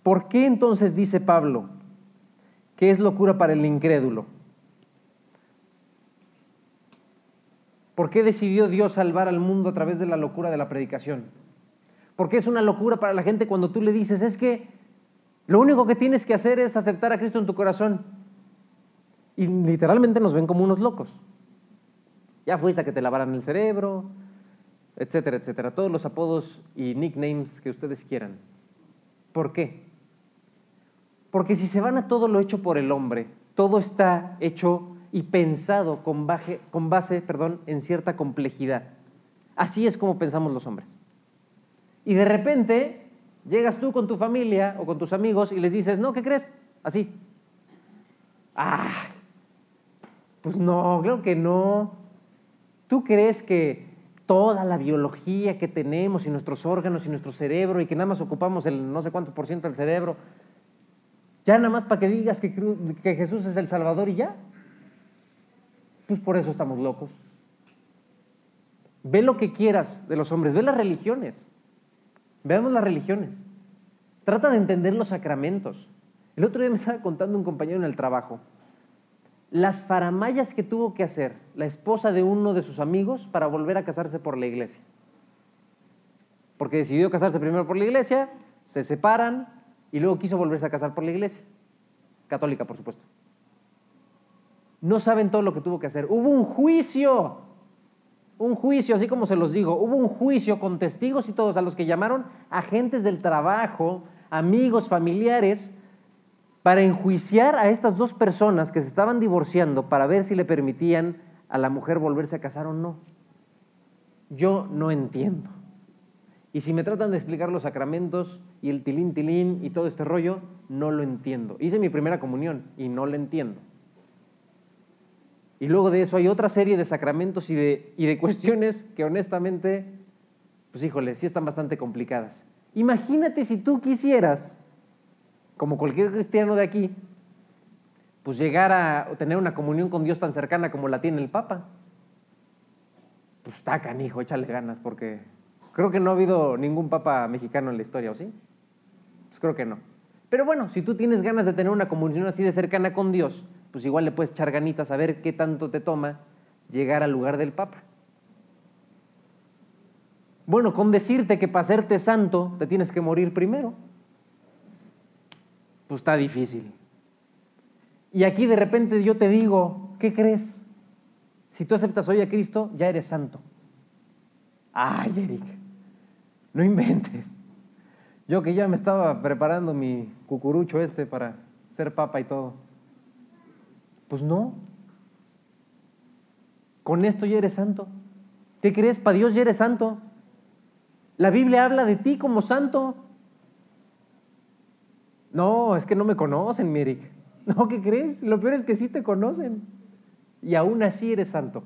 Speaker 1: ¿Por qué entonces dice Pablo que es locura para el incrédulo? ¿Por qué decidió Dios salvar al mundo a través de la locura de la predicación? ¿Por qué es una locura para la gente cuando tú le dices, es que lo único que tienes que hacer es aceptar a Cristo en tu corazón? Y literalmente nos ven como unos locos. Ya fuiste a que te lavaran el cerebro, etcétera, etcétera. Todos los apodos y nicknames que ustedes quieran. ¿Por qué? Porque si se van a todo lo hecho por el hombre, todo está hecho y pensado con, con base perdón, en cierta complejidad. Así es como pensamos los hombres. Y de repente llegas tú con tu familia o con tus amigos y les dices, no, ¿qué crees? Así. Ah, pues no, creo que no. ¿Tú crees que toda la biología que tenemos y nuestros órganos y nuestro cerebro y que nada más ocupamos el no sé cuánto por ciento del cerebro, ya nada más para que digas que, que Jesús es el Salvador y ya? Pues por eso estamos locos. Ve lo que quieras de los hombres, ve las religiones. Veamos las religiones. Trata de entender los sacramentos. El otro día me estaba contando un compañero en el trabajo las faramayas que tuvo que hacer la esposa de uno de sus amigos para volver a casarse por la iglesia. Porque decidió casarse primero por la iglesia, se separan y luego quiso volverse a casar por la iglesia. Católica, por supuesto. No saben todo lo que tuvo que hacer. Hubo un juicio, un juicio, así como se los digo, hubo un juicio con testigos y todos a los que llamaron agentes del trabajo, amigos, familiares, para enjuiciar a estas dos personas que se estaban divorciando para ver si le permitían a la mujer volverse a casar o no. Yo no entiendo. Y si me tratan de explicar los sacramentos y el tilín tilín y todo este rollo, no lo entiendo. Hice mi primera comunión y no lo entiendo. Y luego de eso hay otra serie de sacramentos y de, y de cuestiones que honestamente, pues híjole, sí están bastante complicadas. Imagínate si tú quisieras como cualquier cristiano de aquí, pues llegar a tener una comunión con Dios tan cercana como la tiene el Papa. Pues está canijo, échale ganas, porque creo que no ha habido ningún Papa mexicano en la historia, ¿o sí? Pues creo que no. Pero bueno, si tú tienes ganas de tener una comunión así de cercana con Dios, pues igual le puedes echar ganitas a ver qué tanto te toma llegar al lugar del Papa. Bueno, con decirte que para hacerte santo te tienes que morir primero pues está difícil. Y aquí de repente yo te digo, ¿qué crees? Si tú aceptas hoy a Cristo, ya eres santo. Ay, Eric, no inventes. Yo que ya me estaba preparando mi cucurucho este para ser papa y todo. Pues no. Con esto ya eres santo. ¿Qué crees? Para Dios ya eres santo. La Biblia habla de ti como santo. No, es que no me conocen, Mirik. [laughs] No, ¿qué crees? Lo peor es que sí te conocen. Y aún así eres santo.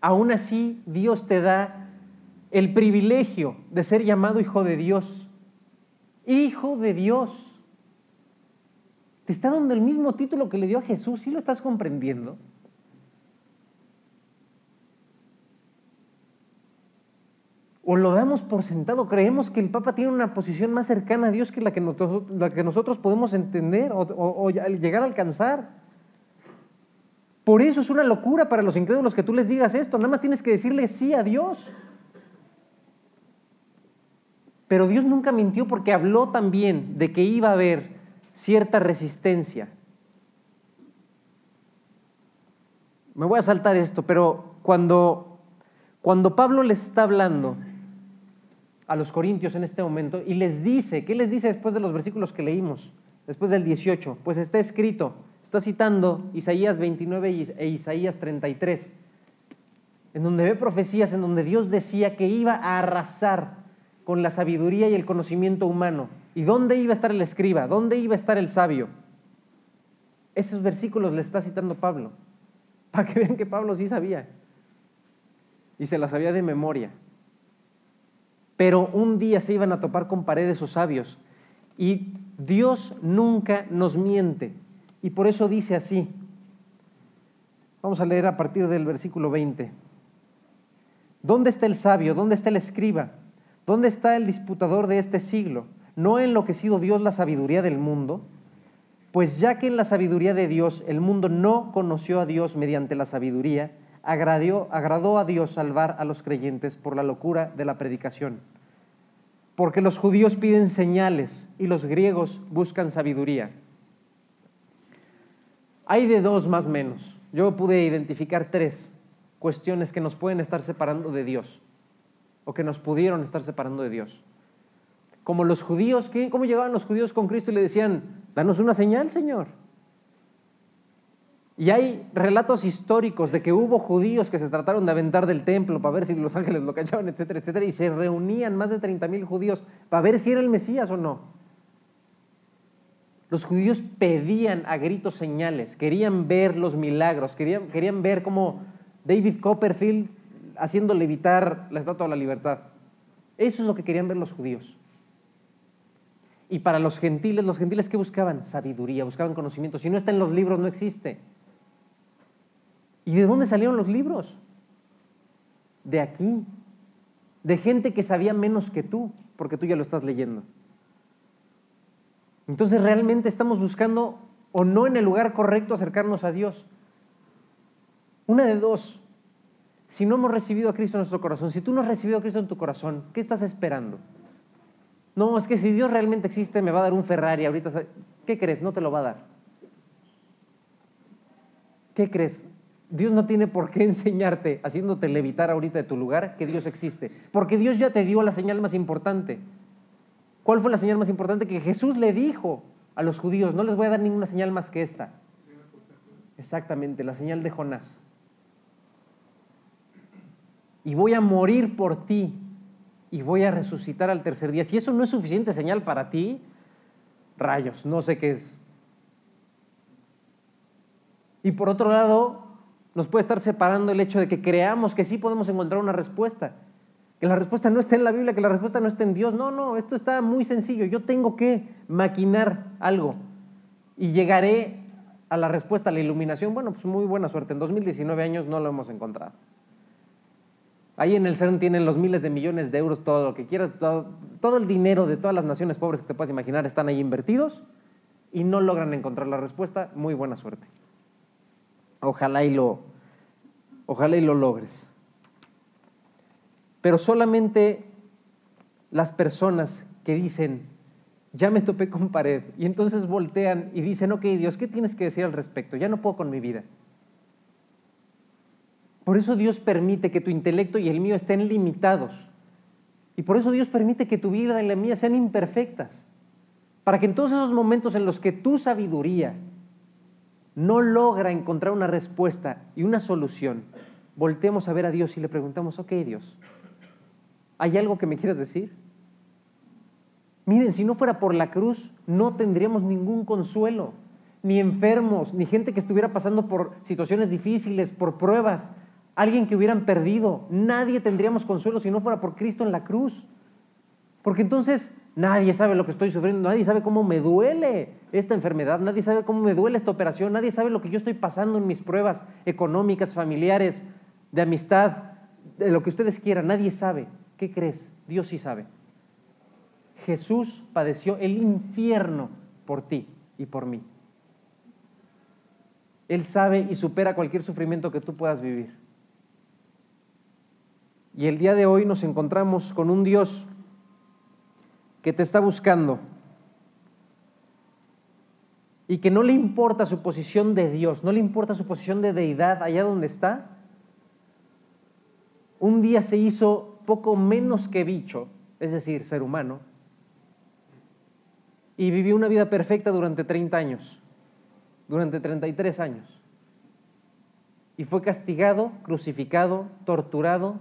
Speaker 1: Aún así Dios te da el privilegio de ser llamado hijo de Dios. Hijo de Dios. Te está dando el mismo título que le dio a Jesús, ¿sí lo estás comprendiendo? o lo damos por sentado, creemos que el Papa tiene una posición más cercana a Dios que la que nosotros, la que nosotros podemos entender o, o, llegar a alcanzar. Por eso es una locura para los incrédulos que tú les digas esto, nada más tienes que decirle sí a Dios. Pero Dios nunca mintió porque habló también de que iba a haber cierta resistencia. Me voy a saltar esto, pero cuando, cuando Pablo les está hablando a los corintios en este momento y les dice, ¿qué les dice después de los versículos que leímos? Después del 18, pues está escrito, está citando Isaías 29 e Isaías 33, en donde ve profecías, en donde Dios decía que iba a arrasar con la sabiduría y el conocimiento humano. ¿Y dónde iba a estar el escriba? ¿Dónde iba a estar el sabio? Esos versículos le está citando Pablo, [laughs] para que vean que Pablo sí sabía, y se las sabía de memoria pero un día se iban a topar con paredes o sabios. Y Dios nunca nos miente. Y por eso dice así. Vamos a leer a partir del versículo 20. ¿Dónde está el sabio? ¿Dónde está el escriba? ¿Dónde está el disputador de este siglo? ¿No ha enloquecido Dios la sabiduría del mundo? Pues ya que en la sabiduría de Dios el mundo no conoció a Dios mediante la sabiduría, agradó a Dios salvar a los creyentes por la locura de la predicación. Porque los judíos piden señales y los griegos buscan sabiduría. Hay de dos más menos. Yo pude identificar tres cuestiones que nos pueden estar separando de Dios o que nos pudieron estar separando de Dios. Como los judíos, ¿cómo llegaban los judíos con Cristo y le decían, danos una señal, Señor? Y hay relatos históricos de que hubo judíos que se trataron de aventar del templo para ver si los ángeles lo cachaban, etcétera, etcétera, y se reunían más de 30 mil judíos para ver si era el Mesías o no. Los judíos pedían a gritos señales, querían ver los milagros, querían, querían ver cómo David Copperfield haciendo levitar la Estatua de la Libertad. Eso es lo que querían ver los judíos. Y para los gentiles, los gentiles que buscaban sabiduría, buscaban conocimiento. Si no está en los libros, no existe. ¿Y de dónde salieron los libros? De aquí, de gente que sabía menos que tú, porque tú ya lo estás leyendo. Entonces realmente estamos buscando o no en el lugar correcto acercarnos a Dios. Una de dos, si no hemos recibido a Cristo en nuestro corazón, si tú no has recibido a Cristo en tu corazón, ¿qué estás esperando? No, es que si Dios realmente existe me va a dar un Ferrari ahorita. ¿Qué crees? No te lo va a dar. ¿Qué crees? Dios no tiene por qué [laughs] enseñarte, haciéndote levitar ahorita de tu lugar, que Dios existe. Porque Dios ya te dio la señal más importante. ¿Cuál fue la señal más importante? Que Jesús le dijo a los judíos, no les voy a dar ninguna señal más que esta. Exactamente, la señal de Jonás. Y voy a morir por ti y voy a resucitar al tercer día. Si eso no es suficiente señal para ti, rayos, no sé qué es. Y por otro lado, nos puede estar separando el hecho de que creamos que sí podemos encontrar una respuesta. Que la respuesta no está en la Biblia, que la respuesta no está en Dios. No, no, esto está muy sencillo. Yo tengo que maquinar algo y llegaré a la respuesta, a la iluminación. Bueno, pues muy buena suerte. En 2019 años no lo hemos encontrado. Ahí en el CERN tienen los miles de millones de euros, todo lo que quieras, todo, el dinero de todas las naciones pobres que te puedas imaginar están ahí invertidos y no logran encontrar la respuesta. Muy buena suerte. Ojalá y lo, ojalá y lo logres. Pero solamente las personas que dicen, ya me topé con pared, y entonces voltean y dicen, ok Dios, ¿qué tienes que decir al respecto? Ya no puedo con mi vida. Por eso Dios permite que tu intelecto y el mío estén limitados. Y por eso Dios permite que tu vida y la mía sean imperfectas. Para que en todos esos momentos en los que tu sabiduría no logra encontrar una respuesta y una solución, volteemos a ver a Dios y le preguntamos, ok Dios, ¿hay algo que me quieras decir? Miren, si no fuera por la cruz, no tendríamos ningún consuelo, ni enfermos, ni gente que estuviera pasando por situaciones difíciles, por pruebas, alguien que hubieran perdido. Nadie tendríamos consuelo si no fuera por Cristo en la cruz. Porque entonces nadie sabe lo que estoy sufriendo, nadie sabe cómo me duele esta enfermedad, nadie sabe cómo me duele esta operación, nadie sabe lo que yo estoy pasando en mis pruebas económicas, familiares, de amistad, de lo que ustedes quieran, nadie sabe. ¿Qué crees? Dios sí sabe. Jesús padeció el infierno por ti y por mí. Él sabe y supera cualquier sufrimiento que tú puedas vivir. Y el día de hoy nos encontramos con un Dios que te está buscando y que no le importa su posición de Dios, no le importa su posición de deidad allá donde está. Un día se hizo poco menos que bicho, es decir, ser humano, y vivió una vida perfecta durante 30 años, durante 33 años. Y fue castigado, crucificado, torturado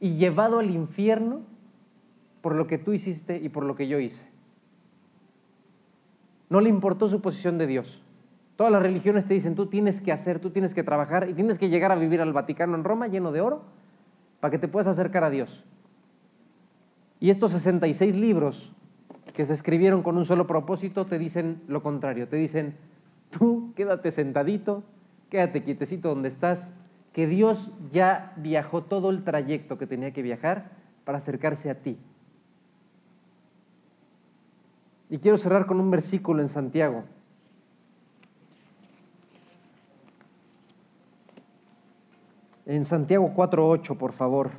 Speaker 1: y llevado al infierno por lo que tú hiciste y por lo que yo hice. No le importó su posición de Dios. Todas las religiones te dicen, tú tienes que hacer, tú tienes que trabajar y tienes que llegar a vivir al Vaticano en Roma lleno de oro para que te puedas acercar a Dios. Y estos 66 libros que se escribieron con un solo propósito te dicen lo contrario, te dicen, tú quédate sentadito, quédate quietecito donde estás, que Dios ya viajó todo el trayecto que tenía que viajar para acercarse a ti. Y quiero cerrar con un versículo en Santiago. En Santiago 4.8, por favor.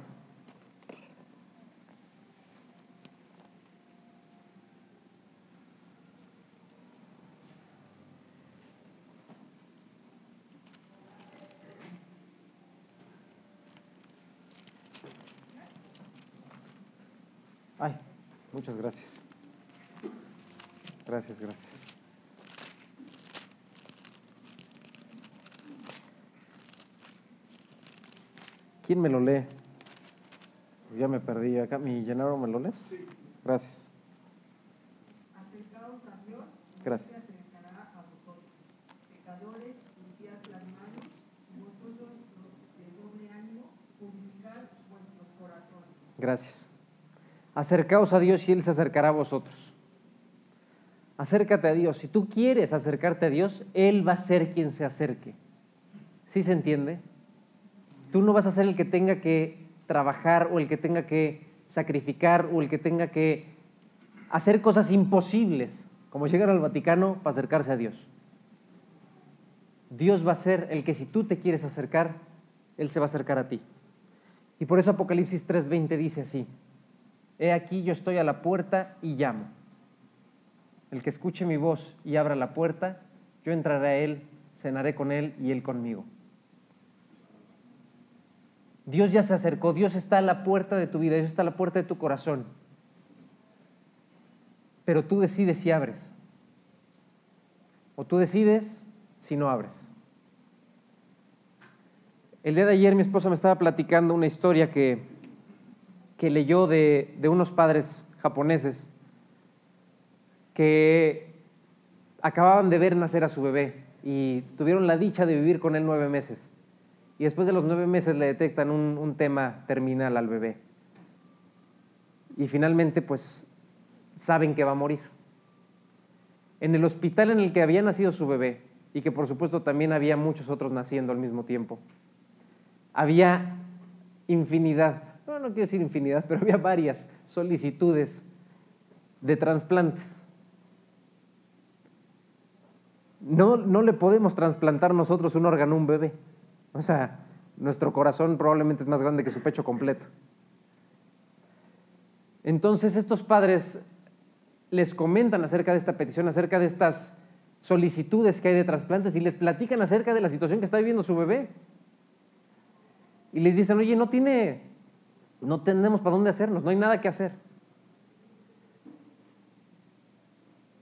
Speaker 1: Ay, muchas gracias. Gracias, gracias. ¿Quién me lo lee? Ya me perdí acá. ¿Mi llenaro me lo lees? Sí. Gracias. Gracias. Gracias. Acercaos a Dios y Él se acercará a vosotros. Acércate a Dios. Si tú quieres acercarte a Dios, Él va a ser quien se acerque. ¿Sí se entiende? Tú no vas a ser el que tenga que trabajar o el que tenga que sacrificar o el que tenga que hacer cosas imposibles, como llegar al Vaticano para acercarse a Dios. Dios va a ser el que si tú te quieres acercar, Él se va a acercar a ti. Y por eso Apocalipsis 3:20 dice así, He aquí yo estoy a la puerta y llamo. El que escuche mi voz y abra la puerta, yo entraré a Él, cenaré con Él y Él conmigo. Dios ya se acercó, Dios está a la puerta de tu vida, Dios está a la puerta de tu corazón. Pero tú decides si abres. O tú decides si no abres. El día de ayer mi esposa me estaba platicando una historia que, que leyó de, unos padres japoneses que acababan de ver nacer a su bebé y tuvieron la dicha de vivir con él nueve meses y después de los nueve meses le detectan un, un, tema terminal al bebé. Y finalmente, pues, saben que va a morir. En el hospital en el que había nacido su bebé, y que por supuesto también había muchos otros naciendo al mismo tiempo, había infinidad, no, no quiero decir infinidad, [laughs] pero había varias solicitudes de trasplantes. No, no le podemos trasplantar nosotros un órgano a un bebé. O sea, nuestro corazón probablemente es más grande que su pecho completo. Entonces estos padres les comentan acerca de esta petición, acerca de estas solicitudes que hay de trasplantes y les platican acerca de la situación que está viviendo su bebé. Y les dicen, oye, no tiene, no tenemos para dónde hacernos, no hay nada que hacer.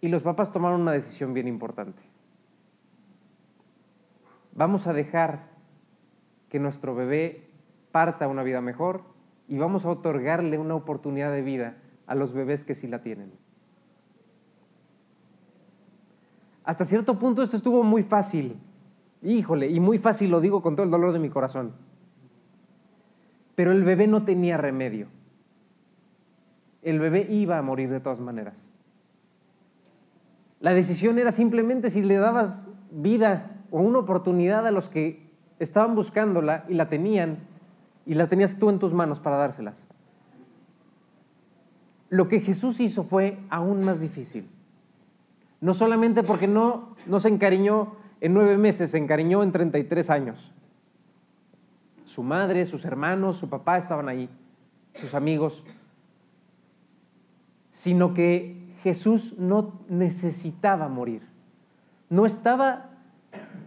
Speaker 1: Y los papás tomaron una decisión bien importante. Vamos a dejar que nuestro bebé parta una vida mejor y vamos a otorgarle una oportunidad de vida a los bebés que sí la tienen. Hasta cierto punto esto estuvo muy fácil, híjole, y muy fácil lo digo con todo el dolor de mi corazón. Pero el bebé no tenía remedio. El bebé iba a morir de todas maneras. La decisión era simplemente si le dabas vida o una oportunidad a los que estaban buscándola y la tenían, y la tenías tú en tus manos para dárselas. Lo que Jesús hizo fue aún más difícil. No solamente porque no, no se encariñó en nueve meses, se encariñó en 33 años. Su madre, sus hermanos, su papá estaban ahí, sus amigos, sino que Jesús no necesitaba morir. No estaba,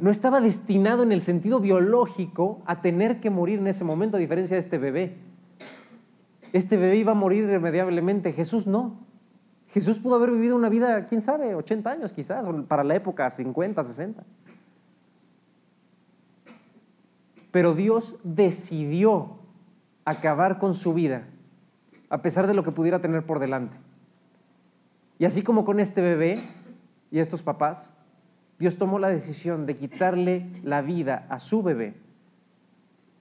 Speaker 1: no estaba destinado en el sentido biológico a tener que morir en ese momento, a diferencia de este bebé. Este bebé iba a morir irremediablemente, Jesús no. Jesús pudo haber vivido una vida, quién sabe, 80 años quizás, para la época 50, 60. Pero Dios decidió acabar con su vida, a pesar de lo que pudiera tener por delante. Y así como con este bebé y estos papás, Dios tomó la decisión de quitarle la vida a su bebé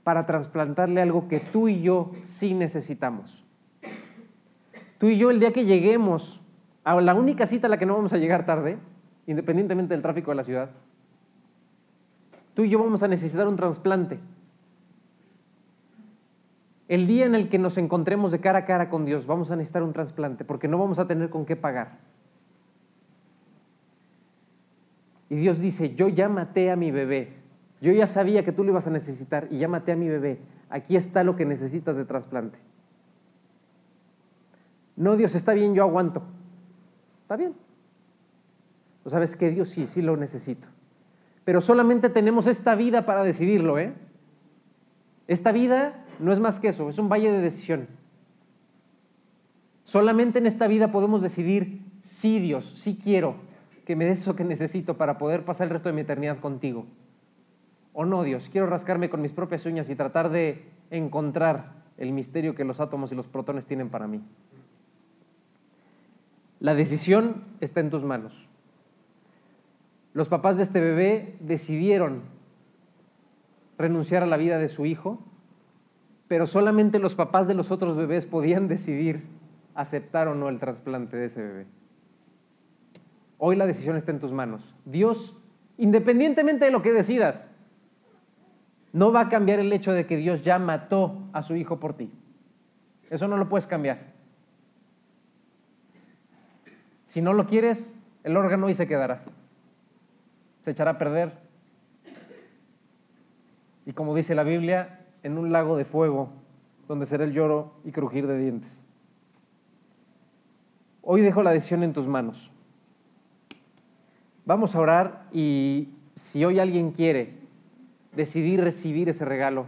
Speaker 1: para trasplantarle algo que tú y yo sí necesitamos. Tú y yo el día que lleguemos a la única cita a la que no vamos a llegar tarde, independientemente del tráfico de la ciudad, tú y yo vamos a necesitar un trasplante. El día en el que nos encontremos de cara a cara con Dios, vamos a necesitar un trasplante porque no vamos a tener con qué pagar. Y Dios dice, yo ya a mi bebé, yo ya sabía que tú lo ibas a necesitar y ya a mi bebé, aquí está lo que necesitas de trasplante. No, Dios, está bien, yo aguanto. Está bien. ¿O sabes que Dios sí, sí lo necesito pero solamente tenemos esta vida para decidirlo. ¿eh? Esta vida no es más que eso, es un valle de decisión. Solamente en esta vida podemos decidir, sí Dios, sí quiero que me des eso que necesito para poder pasar el resto de mi eternidad contigo. O no, Dios, quiero rascarme con mis propias uñas y tratar de encontrar el misterio que los átomos y los protones tienen para mí. La decisión está en tus manos. Los papás de este bebé decidieron renunciar a la vida de su hijo, pero solamente los papás de los otros bebés podían decidir aceptar o no el trasplante de ese bebé. Hoy la decisión está en tus manos. Dios, independientemente de lo que decidas, no va a cambiar el hecho de que Dios ya mató a su hijo por ti. Eso no lo puedes cambiar. Si no lo quieres, el órgano ahí se quedará se echará a perder. Y como dice la Biblia, en un lago de fuego, donde será el lloro y crujir de dientes. Hoy dejo la decisión en tus manos. Vamos a orar y si hoy alguien quiere decidir recibir ese regalo,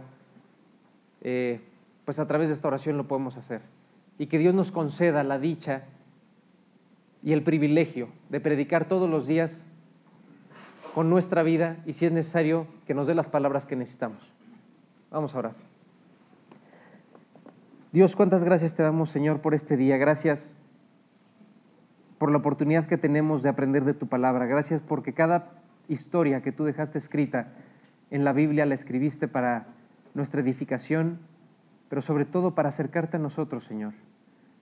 Speaker 1: eh, pues a través de esta oración lo podemos hacer. Y que Dios nos conceda la dicha y el privilegio de predicar todos los días con nuestra vida y si es necesario que nos dé las palabras que necesitamos. Vamos a orar. Dios, cuántas gracias te damos, Señor, por este día. Gracias por la oportunidad que tenemos de aprender de tu palabra. Gracias porque cada historia que tú dejaste escrita en la Biblia la escribiste para nuestra edificación, pero sobre todo para acercarte a nosotros, Señor,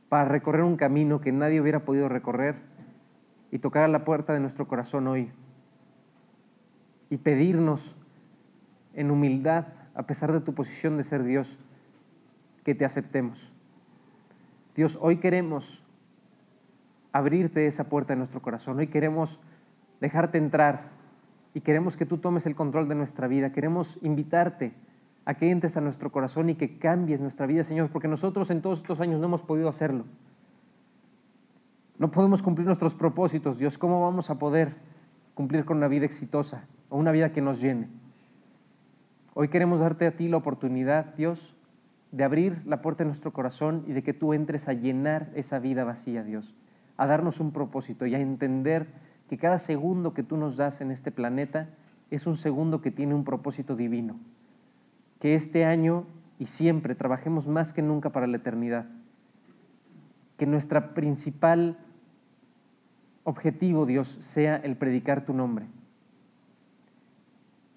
Speaker 1: para recorrer un camino que nadie hubiera podido recorrer y tocar a la puerta de nuestro corazón hoy y pedirnos en humildad, a pesar de tu posición de ser Dios, que te aceptemos. Dios, hoy queremos abrirte esa puerta de nuestro corazón, hoy queremos dejarte entrar y queremos que tú tomes el control de nuestra vida, queremos invitarte a que entres a nuestro corazón y que cambies nuestra vida, Señor, porque nosotros en todos estos años no hemos podido hacerlo. No podemos cumplir nuestros propósitos, Dios, ¿cómo vamos a poder cumplir con una vida exitosa? o una vida que nos llene. Hoy queremos darte a ti la oportunidad, Dios, de abrir la puerta de nuestro corazón y de que tú entres a llenar esa vida vacía, Dios, a darnos un propósito y a entender que cada segundo que tú nos das en este planeta es un segundo que tiene un propósito divino. que este año y siempre trabajemos más que nunca para la eternidad. Que nuestra principal objetivo, Dios, sea el predicar tu nombre.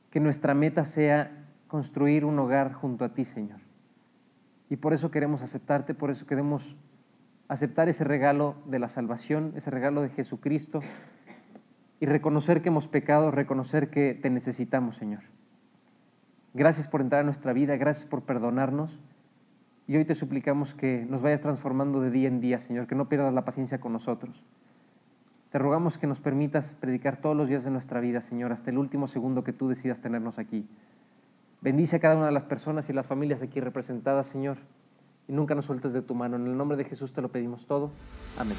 Speaker 1: Que nuestra meta sea construir un hogar junto a ti, Señor. Y por eso queremos aceptarte, por eso queremos aceptar ese regalo de la salvación, ese regalo de Jesucristo y reconocer que hemos pecado, reconocer que te necesitamos, Señor. Gracias por entrar a nuestra vida, gracias por perdonarnos. Y hoy te suplicamos que nos vayas transformando de día en día, Señor, que no pierdas la paciencia con nosotros. Te rogamos que nos permitas predicar todos los días de nuestra vida, Señor, hasta el último segundo que tú decidas tenernos aquí. Bendice a cada una de las personas y las familias aquí representadas, Señor, y nunca nos sueltes de tu mano. En el nombre de Jesús te lo pedimos todo. Amén.